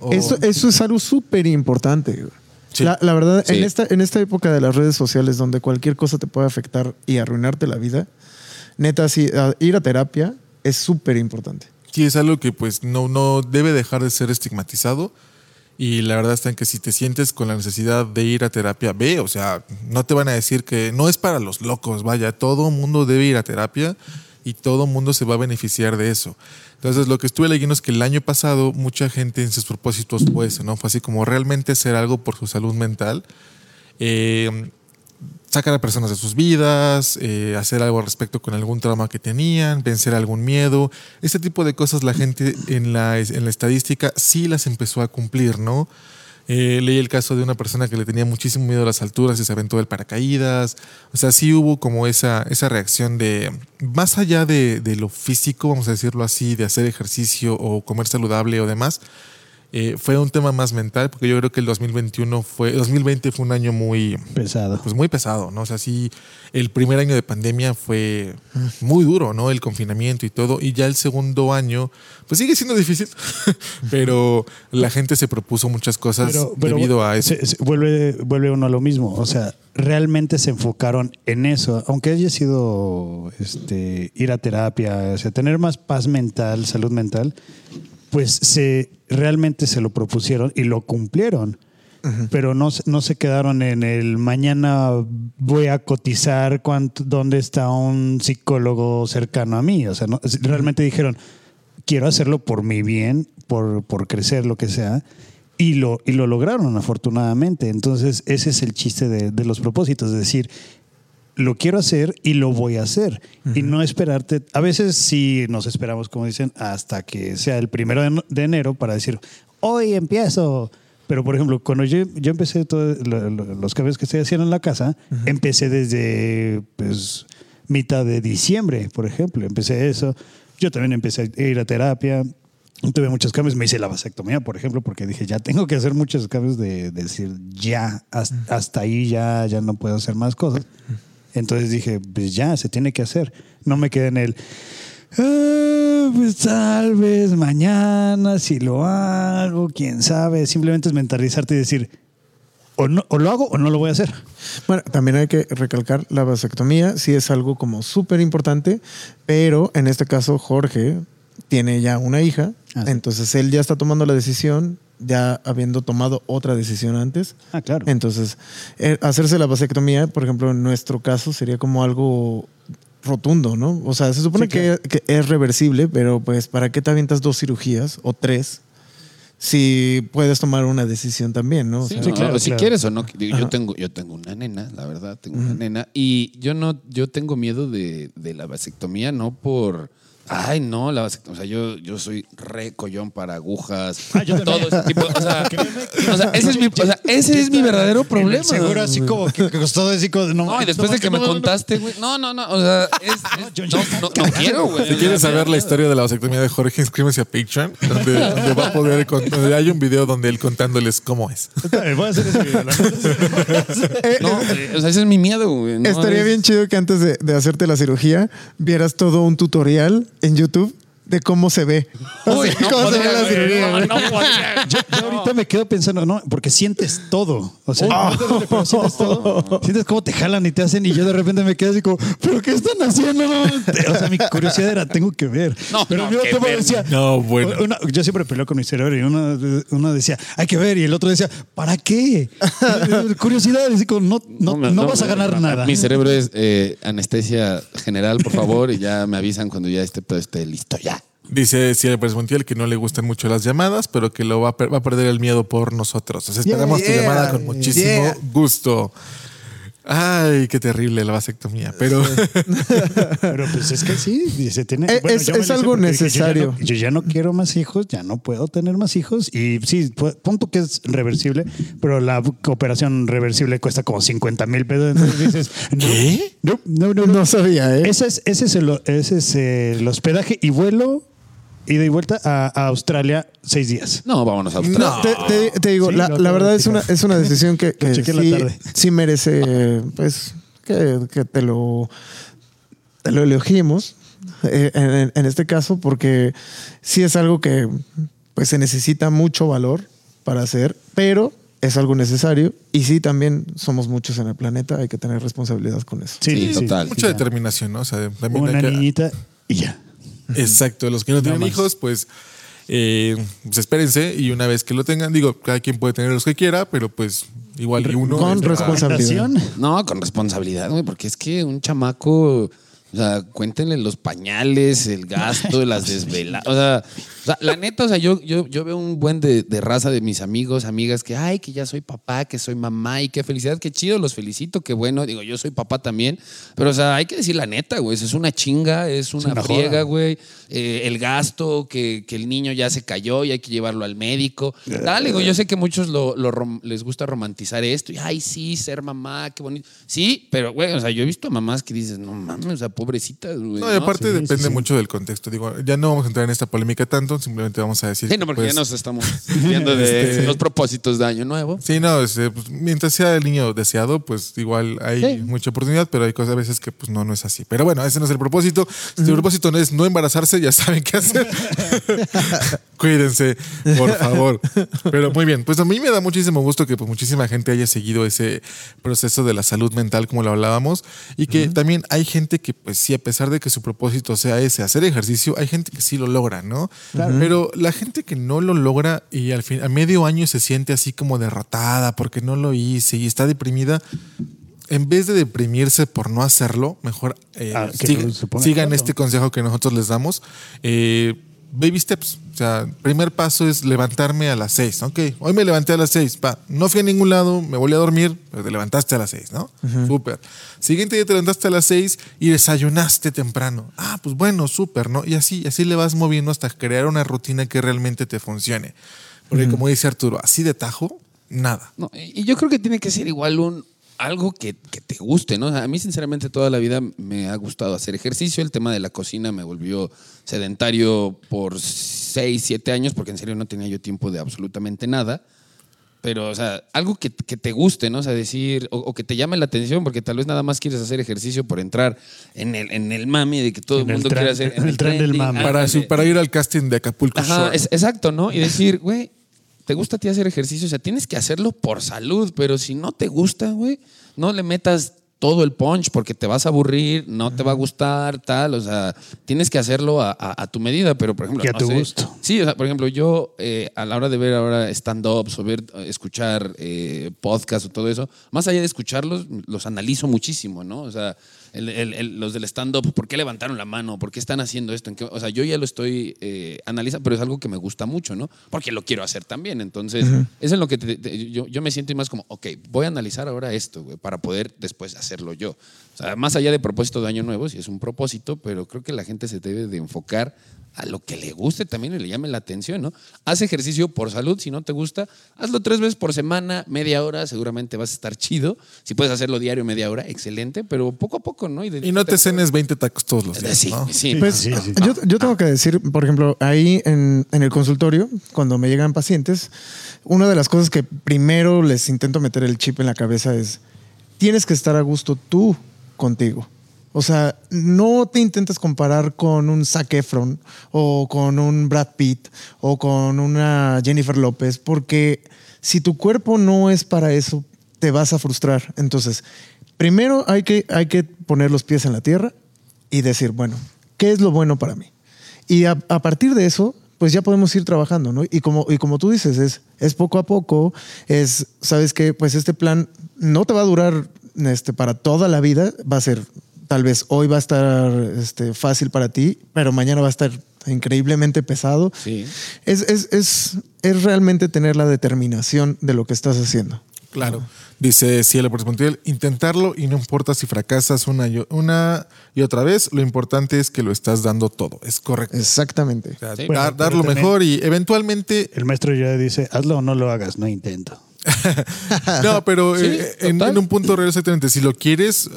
O- Eso, eso es algo súper importante. Sí. La, la verdad, Sí. en, esta, en esta época de las redes sociales donde cualquier cosa te puede afectar y arruinarte la vida, neta, sí, ir a terapia es súper importante. Sí, es algo que pues no, no debe dejar de ser estigmatizado. Y la verdad está en que si te sientes con la necesidad de ir a terapia, ve, o sea, no te van a decir que no es para los locos, vaya, todo mundo debe ir a terapia y todo mundo se va a beneficiar de eso. Entonces, lo que estuve leyendo es que el año pasado mucha gente en sus propósitos fue eso, ¿no? Fue así como realmente hacer algo por su salud mental. Eh, sacar a personas de sus vidas, eh, hacer algo al respecto con algún trauma que tenían, vencer algún miedo. Este tipo de cosas la gente en la, en la estadística sí las empezó a cumplir, ¿no? Eh, leí el caso de una persona que le tenía muchísimo miedo a las alturas y se aventó del paracaídas. O sea, sí hubo como esa, esa reacción de, más allá de, de lo físico, vamos a decirlo así, de hacer ejercicio o comer saludable o demás, eh, fue un tema más mental, porque yo creo que el 2021 fue, 2020 fue un año muy, Pesado. pues muy pesado, ¿no? O sea, sí, el primer año de pandemia fue muy duro, ¿no? El confinamiento y todo. Y ya el segundo año, pues sigue siendo difícil, pero la gente se propuso muchas cosas Pero, pero debido a eso. se- se- vuelve, vuelve uno a lo mismo. O sea, realmente se enfocaron en eso. Aunque haya sido este, ir a terapia, o sea, tener más paz mental, salud mental, pues se realmente se lo propusieron y lo cumplieron. Pero no, se- no se quedaron en el mañana voy a cotizar cuánto, dónde está un psicólogo cercano a mí. O sea, no- realmente dijeron, quiero hacerlo por mi bien, por, por crecer, lo que sea. Y lo, y lo lograron, afortunadamente. Entonces, ese es el chiste de, de los propósitos, es decir, lo quiero hacer y lo voy a hacer. Y no esperarte. A veces sí nos esperamos, como dicen, hasta que sea el primero de, enero para decir, hoy empiezo. Pero, por ejemplo, cuando yo, yo empecé todos los cambios que estoy haciendo en la casa, empecé desde pues, mitad de diciembre, por ejemplo. Empecé eso. Yo también empecé a ir a terapia. Tuve muchos cambios. Me hice la vasectomía, por ejemplo, porque dije, ya tengo que hacer muchos cambios de, de decir, ya, hasta, hasta ahí ya, ya no puedo hacer más cosas. Entonces dije, pues ya, se tiene que hacer. No me quedé en el, "Ah, pues tal vez mañana, si lo hago, quién sabe. Simplemente es mentalizarte y decir, o, no, o lo hago o no lo voy a hacer. Bueno, también hay que recalcar la vasectomía, sí es algo como súper importante, pero en este caso Jorge tiene ya una hija, Ah, sí. entonces él ya está tomando la decisión, ya habiendo tomado otra decisión antes. Ah, claro. Entonces, eh, hacerse la vasectomía, por ejemplo, en nuestro caso sería como algo rotundo, ¿no? O sea, se supone Sí, claro. que, que es reversible, pero pues, ¿para qué te avientas dos cirugías o tres si puedes tomar una decisión también, ¿no? O Sí, sea, Sí, no, claro, si claro. quieres o no. Yo Ajá. tengo, yo tengo una nena, la verdad, tengo una nena. Y yo no, yo tengo miedo de, de la vasectomía, no por. Ay, no, la vasectomía. O sea, yo, yo soy re collón para agujas. Ah, yo todo ese tipo. O sea, o sea, ese es mi, o sea, ese es mi verdadero problema. Seguro así como que costó así como no, No, y después no, de que me no, contaste, güey. No, no, no. O sea, es, es- yo- no, yo- no, no quiero, güey. Si quieres saber la historia de la vasectomía de Jorge, inscríbase a Patreon, donde, donde va a poder, donde hay un video donde él contándoles cómo es. Voy a hacer ese video. No, o sea, ese es mi miedo, güey. no Estaría es- bien chido que antes de, de hacerte la cirugía vieras todo un tutorial en YouTube de cómo se ve. Uy, no ¿Cómo se ve podría, la güey. cirugía, No, güey? no podría. Yo, yo ahorita me quedo pensando, no, porque sientes todo. O sea, te duele, pero sientes todo. Sientes cómo te jalan y te hacen, y yo de repente me quedo así como, ¿pero qué están haciendo? No, O sea, mi curiosidad era, tengo que ver. No, pero tiempo ver. decía, No, bueno. una- yo siempre peleo con mi cerebro y uno, uno decía, hay que ver, y el otro decía, ¿para qué? curiosidad, así como, no, no, vas a ganar no, nada. Mi cerebro es eh, anestesia general, por favor, y ya me avisan cuando ya este pedo esté listo, ya. Dice Cielo Pérez Montiel que no le gustan mucho las llamadas, pero que lo va a, per- va a perder el miedo por nosotros. Entonces esperamos Yeah, tu llamada con muchísimo yeah. gusto. Ay, qué terrible la vasectomía. Pero Pero pues es que sí, se tiene. Eh, es- es algo necesario. Yo ya, no, yo ya no quiero más hijos, ya no puedo tener más hijos. Y sí, pu- punto que es reversible, pero la operación reversible cuesta como 50 mil pesos. Entonces dices, no, ¿Qué? No, no, no. no. No sabía, ¿eh? Ese es, ese es, el, ese es el hospedaje y vuelo, ida y vuelta a, a Australia seis días. No, vámonos a Australia. Te, te- te digo, Sí, la, verdad es una, es una decisión que, sí, tarde. sí merece, pues, que, que te lo te lo elegimos eh, en, en este caso porque sí es algo que pues se necesita mucho valor para hacer, pero es algo necesario y sí también somos muchos en el planeta, hay que tener responsabilidad con eso. Sí, total. mucha determinación, ¿no? O sea, también Una hay que- niñita y ya. Exacto, los que no tienen más. hijos, pues, eh, pues espérense y una vez que lo tengan, digo, cada quien puede tener los que quiera, pero pues igual y uno Con es- responsabilidad. No, con responsabilidad, güey, porque es que un chamaco, o sea, cuéntenle los pañales, el gasto, las desveladas. O sea, o sea, la neta, o sea, yo, yo, yo veo un buen de, de raza de mis amigos, amigas, que, ay, que ya soy papá, que soy mamá, y qué felicidad, qué chido, los felicito, qué bueno. Digo, yo soy papá también, pero, o sea, hay que decir la neta, güey, eso es una chinga, es una, una friega, joda. güey. Eh, el gasto, que, que el niño ya se cayó y hay que llevarlo al médico. Dale, digo, yo sé que muchos lo, lo rom- les gusta romantizar esto y, ay, sí, ser mamá, qué bonito. Sí, pero, güey, o sea, yo he visto a mamás que dices, no mames, o sea, pobrecitas, güey. No, y aparte sí, depende sí. mucho del contexto. Digo, ya no vamos a entrar en esta polémica tanto, simplemente vamos a decir. Sí, no, porque pues, ya nos estamos viendo de Este- los propósitos de Año Nuevo. Sí, no, este, pues, mientras sea el niño deseado, pues igual hay mucha oportunidad, pero hay cosas a veces que pues no, no es así. Pero bueno, ese no es el propósito. Si el propósito no es no embarazarse, ya saben qué hacer. Cuídense, por favor. Pero muy bien, pues a mí me da muchísimo gusto que pues, muchísima gente haya seguido ese proceso de la salud mental, como lo hablábamos, y que también hay gente que, pues sí, a pesar de que su propósito sea ese, hacer ejercicio, hay gente que sí lo logra, ¿no? Pero la gente que no lo logra y al fin, a medio año se siente así como derrotada porque no lo hice y está deprimida. En vez de deprimirse por no hacerlo, mejor eh, Ah, sigan este consejo que nosotros les damos. Eh, baby steps. O sea, primer paso es levantarme a las seis. Ok, hoy me levanté a las seis. Pa, no fui a ningún lado, me volví a dormir, pero te levantaste a las seis, ¿no? Súper. Siguiente día te levantaste a las seis y desayunaste temprano. Ah, pues bueno, súper, ¿no? Y así, así le vas moviendo hasta crear una rutina que realmente te funcione. Porque como dice Arturo, así de tajo, nada. No, y yo creo que tiene que ser igual un algo que, que te guste, ¿no? O sea, a mí, sinceramente, toda la vida me ha gustado hacer ejercicio. El tema de la cocina me volvió sedentario por seis, siete años, porque en serio no tenía yo tiempo de absolutamente nada. Pero, o sea, algo que, que te guste, ¿no? O sea, decir, o, o que te llame la atención, porque tal vez nada más quieres hacer ejercicio por entrar en el, en el mami de que todo el En el mundo tren- quiere hacer. en el tren del mame. Para, para ir al casting de Acapulco Ajá, es- exacto, ¿no? Y decir, güey, ¿te gusta a ti hacer ejercicio? O sea, tienes que hacerlo por salud, pero si no te gusta, güey, no le metas todo el punch porque te vas a aburrir, no te va a gustar, tal. O sea, tienes que hacerlo a, a- a tu medida, pero por ejemplo. Y a no tu sé. gusto. Sí, o sea, por ejemplo, yo eh, a la hora de ver ahora stand-ups o ver, eh, escuchar eh, podcasts o todo eso, más allá de escucharlos, los analizo muchísimo, ¿no? O sea, el- el- el- los del stand-up, ¿por qué levantaron la mano? ¿Por qué están haciendo esto? ¿En qué- o sea, yo ya lo estoy eh, analizando, pero es algo que me gusta mucho, ¿no? Porque lo quiero hacer también. Entonces, es en lo que te- te- yo, yo me siento más como, ok, voy a analizar ahora esto, güey, para poder después hacerlo yo. O sea, más allá de propósito de Año Nuevo, si es un propósito, pero creo que la gente se debe de enfocar a lo que le guste también y le llame la atención, ¿no? Haz ejercicio por salud, si no te gusta, hazlo tres veces por semana, media hora, seguramente vas a estar chido. Si puedes hacerlo diario, media hora, excelente, pero poco a poco, ¿no? Y no te cenes 20 tacos todos los días, Sí, ¿no? sí. Pues sí, sí. Yo, yo tengo que decir, por ejemplo, ahí en, en el consultorio, cuando me llegan pacientes, una de las cosas que primero les intento meter el chip en la cabeza es, tienes que estar a gusto tú contigo. O sea, no te intentes comparar con un Zac Efron o con un Brad Pitt o con una Jennifer López, porque si tu cuerpo no es para eso, te vas a frustrar. Entonces, primero hay que, hay que poner los pies en la tierra y decir, bueno, ¿qué es lo bueno para mí? Y a, partir de eso, pues ya podemos ir trabajando, ¿no? Y como, y como tú dices, es, es poco a poco, es, ¿sabes qué? Pues este plan no te va a durar este, para toda la vida, va a ser, tal vez hoy va a estar este, fácil para ti, pero mañana va a estar increíblemente pesado. Sí. Es, es, es, es realmente tener la determinación de lo que estás haciendo. Claro. Dice Cielo por Montiel, intentarlo y no importa si fracasas una y, una y otra vez, lo importante es que lo estás dando todo. Es correcto. Exactamente. O sea, Sí. dar, Bueno, dar pero lo mejor y eventualmente El maestro ya dice, hazlo o no lo hagas, no intento. No, pero Sí, eh, en, un punto real, exactamente. Si lo quieres,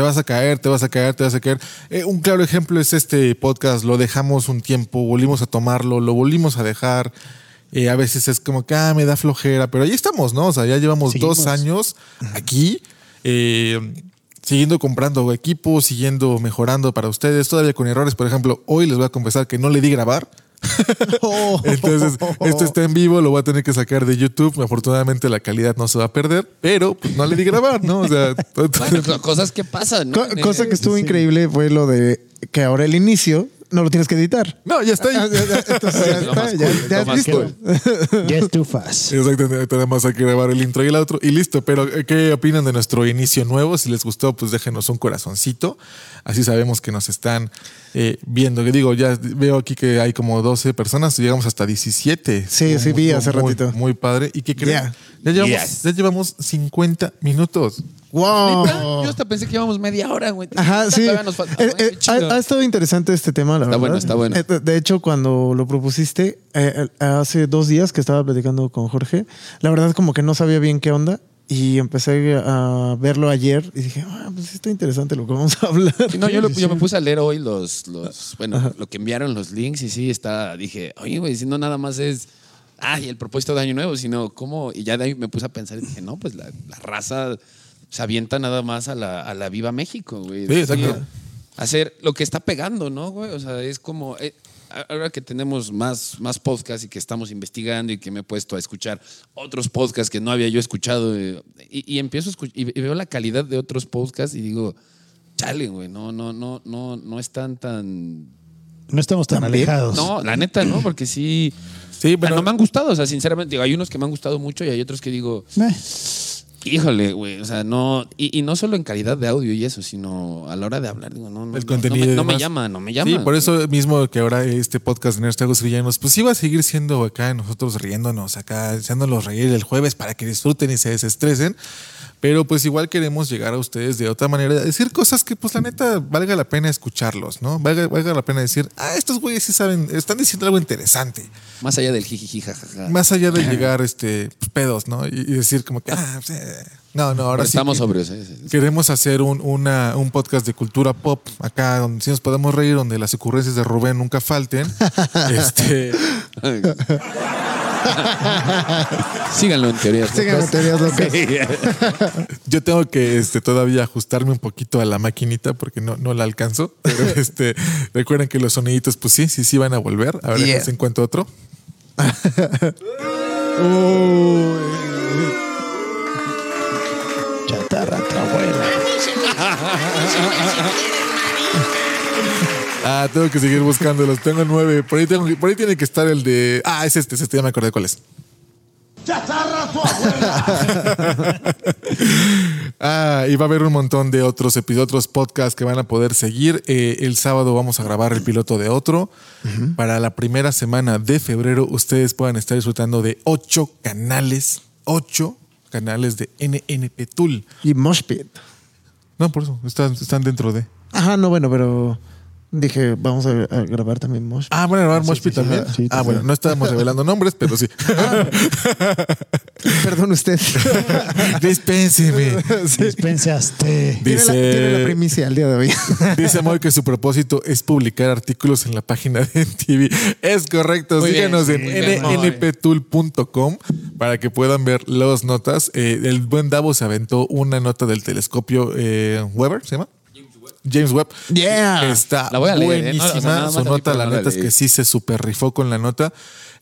te vas a caer, te vas a caer, te vas a caer. Eh, un claro ejemplo es este podcast. Lo dejamos un tiempo, volvimos a tomarlo, lo volvimos a dejar. Eh, a veces es como que ah, me da flojera, pero ahí estamos, ¿no? O sea, ya llevamos Seguimos. dos años aquí. eh, Siguiendo comprando equipos, siguiendo mejorando para ustedes, todavía con errores. Por ejemplo, hoy les voy a confesar que no le di grabar. Entonces, esto está en vivo, lo voy a tener que sacar de YouTube. Afortunadamente la calidad no se va a perder, pero pues, no le di grabar, ¿no? O sea, Bueno, cosas que pasan, ¿no? Co- cosa que estuvo increíble fue lo de que ahora el inicio no lo tienes que editar. no, ya está Ah, ahí. ya- ya- Entonces ya Lo está, más ya, cool, ya lo más listo. cool. Yes, too fast. Exactamente, nada más hay que grabar el intro y el outro y listo. Pero, eh, ¿qué opinan de nuestro inicio nuevo? Si les gustó, pues déjenos un corazoncito. Así sabemos que nos están eh, viendo. Que digo, ya veo aquí que hay como 12 personas, llegamos hasta 17. Sí, sí, vi hace muy, ratito. Muy padre. ¿Y qué creen? Yeah. Ya, llevamos, Yes. ya llevamos 50 minutos. ¡Wow! ¿Neta? Yo hasta pensé que íbamos media hora, güey. Ajá, sí. Todavía nos falta, Eh, eh, ha, ha estado interesante este tema, la Está verdad. bueno, está bueno. Eh, de- hecho, cuando lo propusiste, eh, eh, hace dos días que estaba platicando con Jorge, la verdad como que no sabía bien qué onda y empecé a verlo ayer y dije, ah, pues está interesante lo que vamos a hablar. Sí, no, yo, lo- yo me puse a leer hoy los, los bueno, lo que enviaron los links y sí, está, dije, oye, güey, si no nada más es, ay, el propósito de Año Nuevo, sino cómo, y ya de ahí me puse a pensar y dije, no, pues la, la raza se avienta nada más a la, a la Viva México, güey. Sí, exacto. Hacer lo que está pegando, ¿no, güey? O sea, es como, eh, ahora que tenemos más, más podcasts y que estamos investigando y que me he puesto a escuchar otros podcasts que no había yo escuchado eh, y, y empiezo a escuchar, y, y veo la calidad de otros podcasts y digo, chale, güey, no, no, no, no, no están tan. No estamos tan También. alejados. No, la neta, ¿no? Porque sí. Sí, pero pero no me han gustado, o sea, sinceramente, digo, hay unos que me han gustado mucho y hay otros que digo, Eh, híjole, güey, o sea, no. Y, y no solo en calidad de audio y eso, sino a la hora de hablar, digo, no, no, El no, contenido no me, no me demás. llama, no me llama. Sí, por eso mismo que ahora este podcast de Nerds Villanos, pues iba a seguir siendo acá nosotros riéndonos, acá haciéndolos reír el jueves para que disfruten y se desestresen. Pero pues igual queremos llegar a ustedes de otra manera, decir cosas que pues la neta valga la pena escucharlos, ¿no? Valga, valga la pena decir, ah, estos güeyes sí saben, están diciendo algo interesante. Más allá del jijiji, jajaja. Más allá de llegar este pues, pedos, ¿no? Y, y decir como que, ah, no, no, ahora Pero sí estamos sobrios, ¿eh? Queremos hacer un, una- un podcast de cultura pop acá donde sí nos podemos reír, donde las ocurrencias de Rubén nunca falten. este, Síganlo en teorías. Síganlo en. Teorías Locas. Sí. yo tengo que este, todavía ajustarme un poquito a la maquinita porque no, no la alcanzo. Pero este, recuerden que los soniditos, pues sí, sí, sí van a volver. A ver Yeah. si encuentro otro. Chatarra, otra abuela. Ah, tengo que seguir buscándolos. Tengo nueve. Por ahí, tengo- por ahí tiene que estar el de. Ah, es este, es este, ya me acordé cuál es. Ah, y va a haber un montón de otros episodios, otros podcasts que van a poder seguir. Eh, el sábado vamos a grabar el piloto de otro. Para la primera semana de febrero, ustedes puedan estar disfrutando de ocho canales, ocho canales de NNP Tool. Y Moshpit. No, por eso, están, están dentro de. Ajá, no, bueno, pero dije, vamos a, a grabar también Moshpit. Ah, bueno, grabar Moshpit también. sí, ah, sí. bueno, no estábamos revelando nombres, pero sí. Perdón usted. Dispénseme. Dispensaste. Tiene, la, Dice- tiene la primicia al día de hoy. Dice Moy que su propósito es publicar artículos en la página de TV. Es correcto. Muy bien, Síganos sí, en bien, Moy. nnptool.com para que puedan ver las notas. Eh, el buen Davo se aventó una nota del telescopio eh, Weber, ¿se llama? James Webb. Yeah. Está La voy a leer, ¿eh? No, buenísima o sea, su nota. La no la neta es leí. que sí se super rifó con la nota.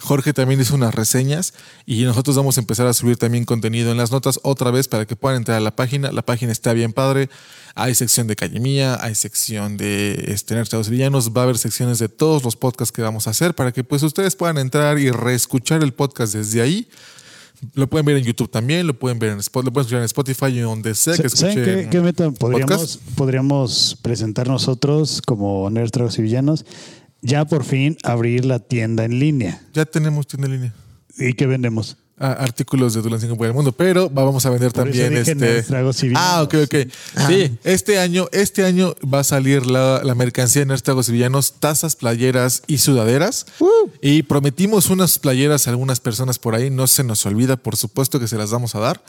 Jorge también hizo unas reseñas y nosotros vamos a empezar a subir también contenido en las notas otra vez para que puedan entrar a la página. La página está bien padre. Hay sección de Calle Mía, hay sección de este, Nerds Villanos, va a haber secciones de todos los podcasts que vamos a hacer para que pues ustedes puedan entrar y reescuchar el podcast desde ahí. Lo pueden ver en YouTube también, lo pueden ver en Spotify, lo pueden escuchar en Spotify y donde sea que ¿Saben escuchen. qué, podríamos, presentar nosotros como Nerds Tragos y Villanos? Ya por fin abrir la tienda en línea. Ya tenemos tienda en línea. ¿Y qué vendemos? Ah, artículos de Dulancingo por el mundo, pero vamos a vender Por también este. Ah, ok, ok. Sí, este año, este año va a salir la, la mercancía de Nerds, Tragos y Villanos, tazas, playeras y sudaderas. Y prometimos unas playeras a algunas personas por ahí, no se nos olvida, por supuesto que se las vamos a dar.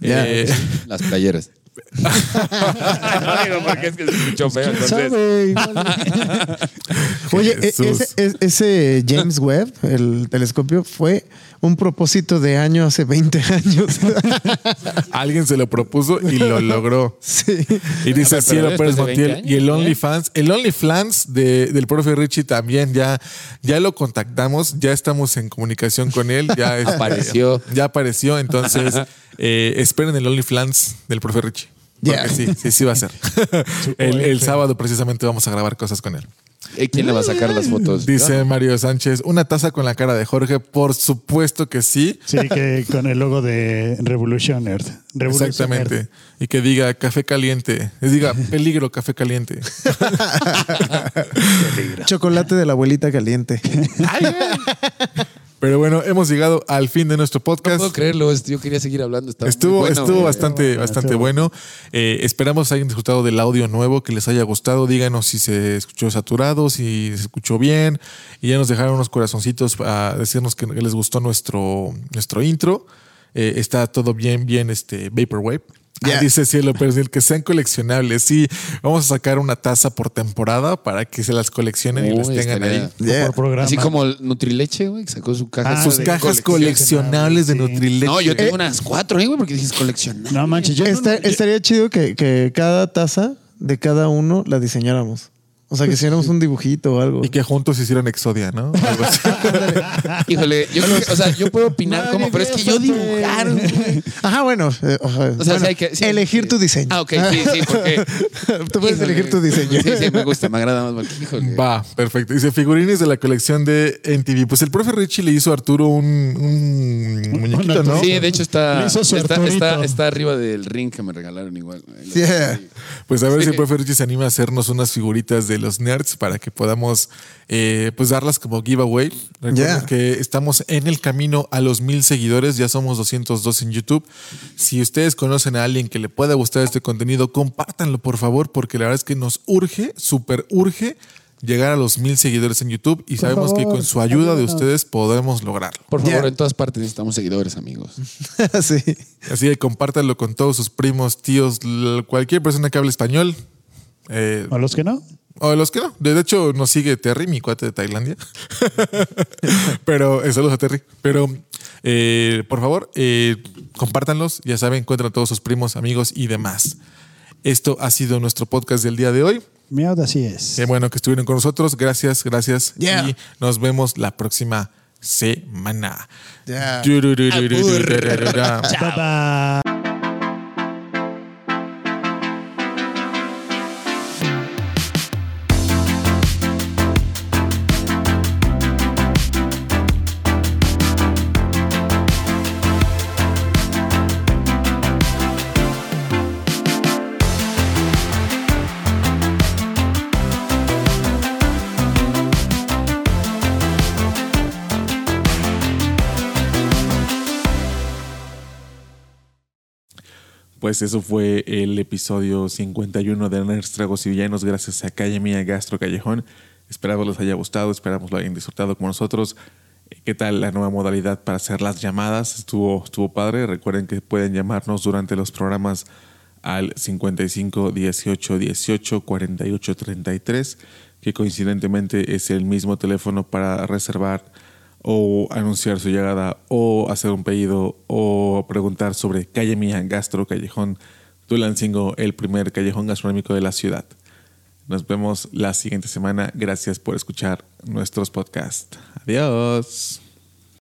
Eh, Las playeras. no digo porque es que se escuchó feo. entonces- ¿Sabe? Oye, e- ese, e- ese James Webb, el telescopio, fue un propósito de año hace 20 años. alguien se lo propuso y lo logró. sí. Y dice Cielo Pérez de 20 Montiel. años, y el ¿eh? OnlyFans. El OnlyFans de, del profe Richie también ya, ya lo contactamos. Ya estamos en comunicación con él. Ya este, Apareció. Ya apareció. Entonces, eh, esperen el OnlyFans del profe Richie. Porque Ya. sí, sí, sí va a ser. el, el sábado precisamente vamos a grabar cosas con él. ¿Y quién le va a sacar las fotos? Dice Mario Sánchez, una taza con la cara de Jorge. Por supuesto que sí. Sí, que con el logo de Revolution Earth. Revolution Exactamente. Earth. Y que diga café caliente. Les diga peligro café caliente. Chocolate de la abuelita caliente. Pero bueno, hemos llegado al fin de nuestro No podcast. puedo creerlo. Yo quería seguir hablando. Está Estuvo, bueno, estuvo güey. bastante, bastante bueno. Eh, esperamos hayan disfrutado del audio nuevo, que les haya gustado. Díganos si se escuchó saturado, si se escuchó bien. Y ya nos dejaron unos corazoncitos a decirnos que les gustó nuestro, nuestro intro. Eh, está todo bien, bien, este, Vaporwave. Ah, Ya. dice Cielo Pérez, que sean coleccionables. Sí, vamos a sacar una taza por temporada para que se las coleccionen y las tengan ahí. Yeah. Por programa. Así como el Nutrileche, güey, que sacó su caja. Ah, Sus de cajas coleccionables, coleccionables de sí. Nutrileche. No, yo tengo unas cuatro, ¿eh, güey, porque dices coleccionar. No manches, yo no- Está- estaría chido que, que cada taza de cada uno la diseñáramos. O sea, que hiciéramos un dibujito o algo. Y que juntos hicieran Exodia, ¿no? Algo así. Híjole, yo creo que, o sea, yo puedo opinar como, pero es que yo dibujar, güey. Ajá, bueno. eh, o sea, O sea, bueno, sí hay que. sí, elegir tu diseño. Ah, ok, sí, sí, porque. Tú puedes Híjole. elegir tu diseño. Sí, sí, me gusta, me agrada más. porque, Híjole. Va, perfecto. Dice figurines de la colección de NTV. Pues el profe Richie le hizo a Arturo un, un muñequito, ¿no? Sí, de hecho está, Le hizo su está, Arturito. está, está arriba del ring que me regalaron igual. Yeah. Pues a ver Sí. si el profe Richie se anima a hacernos unas figuritas de los nerds para que podamos eh, pues darlas como giveaway. Recuerden Yeah. que estamos en el camino a los mil seguidores, ya somos 202 en YouTube. Si ustedes conocen a alguien que le pueda gustar este contenido, compártanlo por favor, porque la verdad es que nos urge, súper urge llegar a los mil seguidores en YouTube y sabemos que con su ayuda de ustedes podemos lograrlo. Por favor, Yeah. en todas partes necesitamos seguidores, amigos. sí. Así que compártanlo con todos sus primos, tíos, cualquier persona que hable español. Eh, ¿A los que no? O de los que no. De hecho, nos sigue Terry, mi cuate de Tailandia. Pero eh, saludos a Terry. Pero eh, por favor, eh, compártanlos. Ya saben, encuentran a todos sus primos, amigos y demás. Esto ha sido nuestro podcast del día de hoy. Mierda, así es. Qué bueno que estuvieron con nosotros. Gracias, gracias. Y nos vemos la próxima semana. Yeah. Bye bye. Pues eso fue el episodio 51 de Nerds, Tragos y Villanos gracias a Calle Mía Gastro Callejón. Esperamos les haya gustado, esperamos lo hayan disfrutado como nosotros. ¿Qué tal la nueva modalidad para hacer las llamadas? Estuvo, estuvo padre. Recuerden que pueden llamarnos durante los programas al 55 18 18 48 33, que coincidentemente es el mismo teléfono para reservar o anunciar su llegada o hacer un pedido o preguntar sobre Calle Mía, Gastro Callejón Tulancingo, el primer callejón gastronómico de la ciudad. Nos vemos la siguiente semana. Gracias por escuchar nuestros podcasts. Adiós.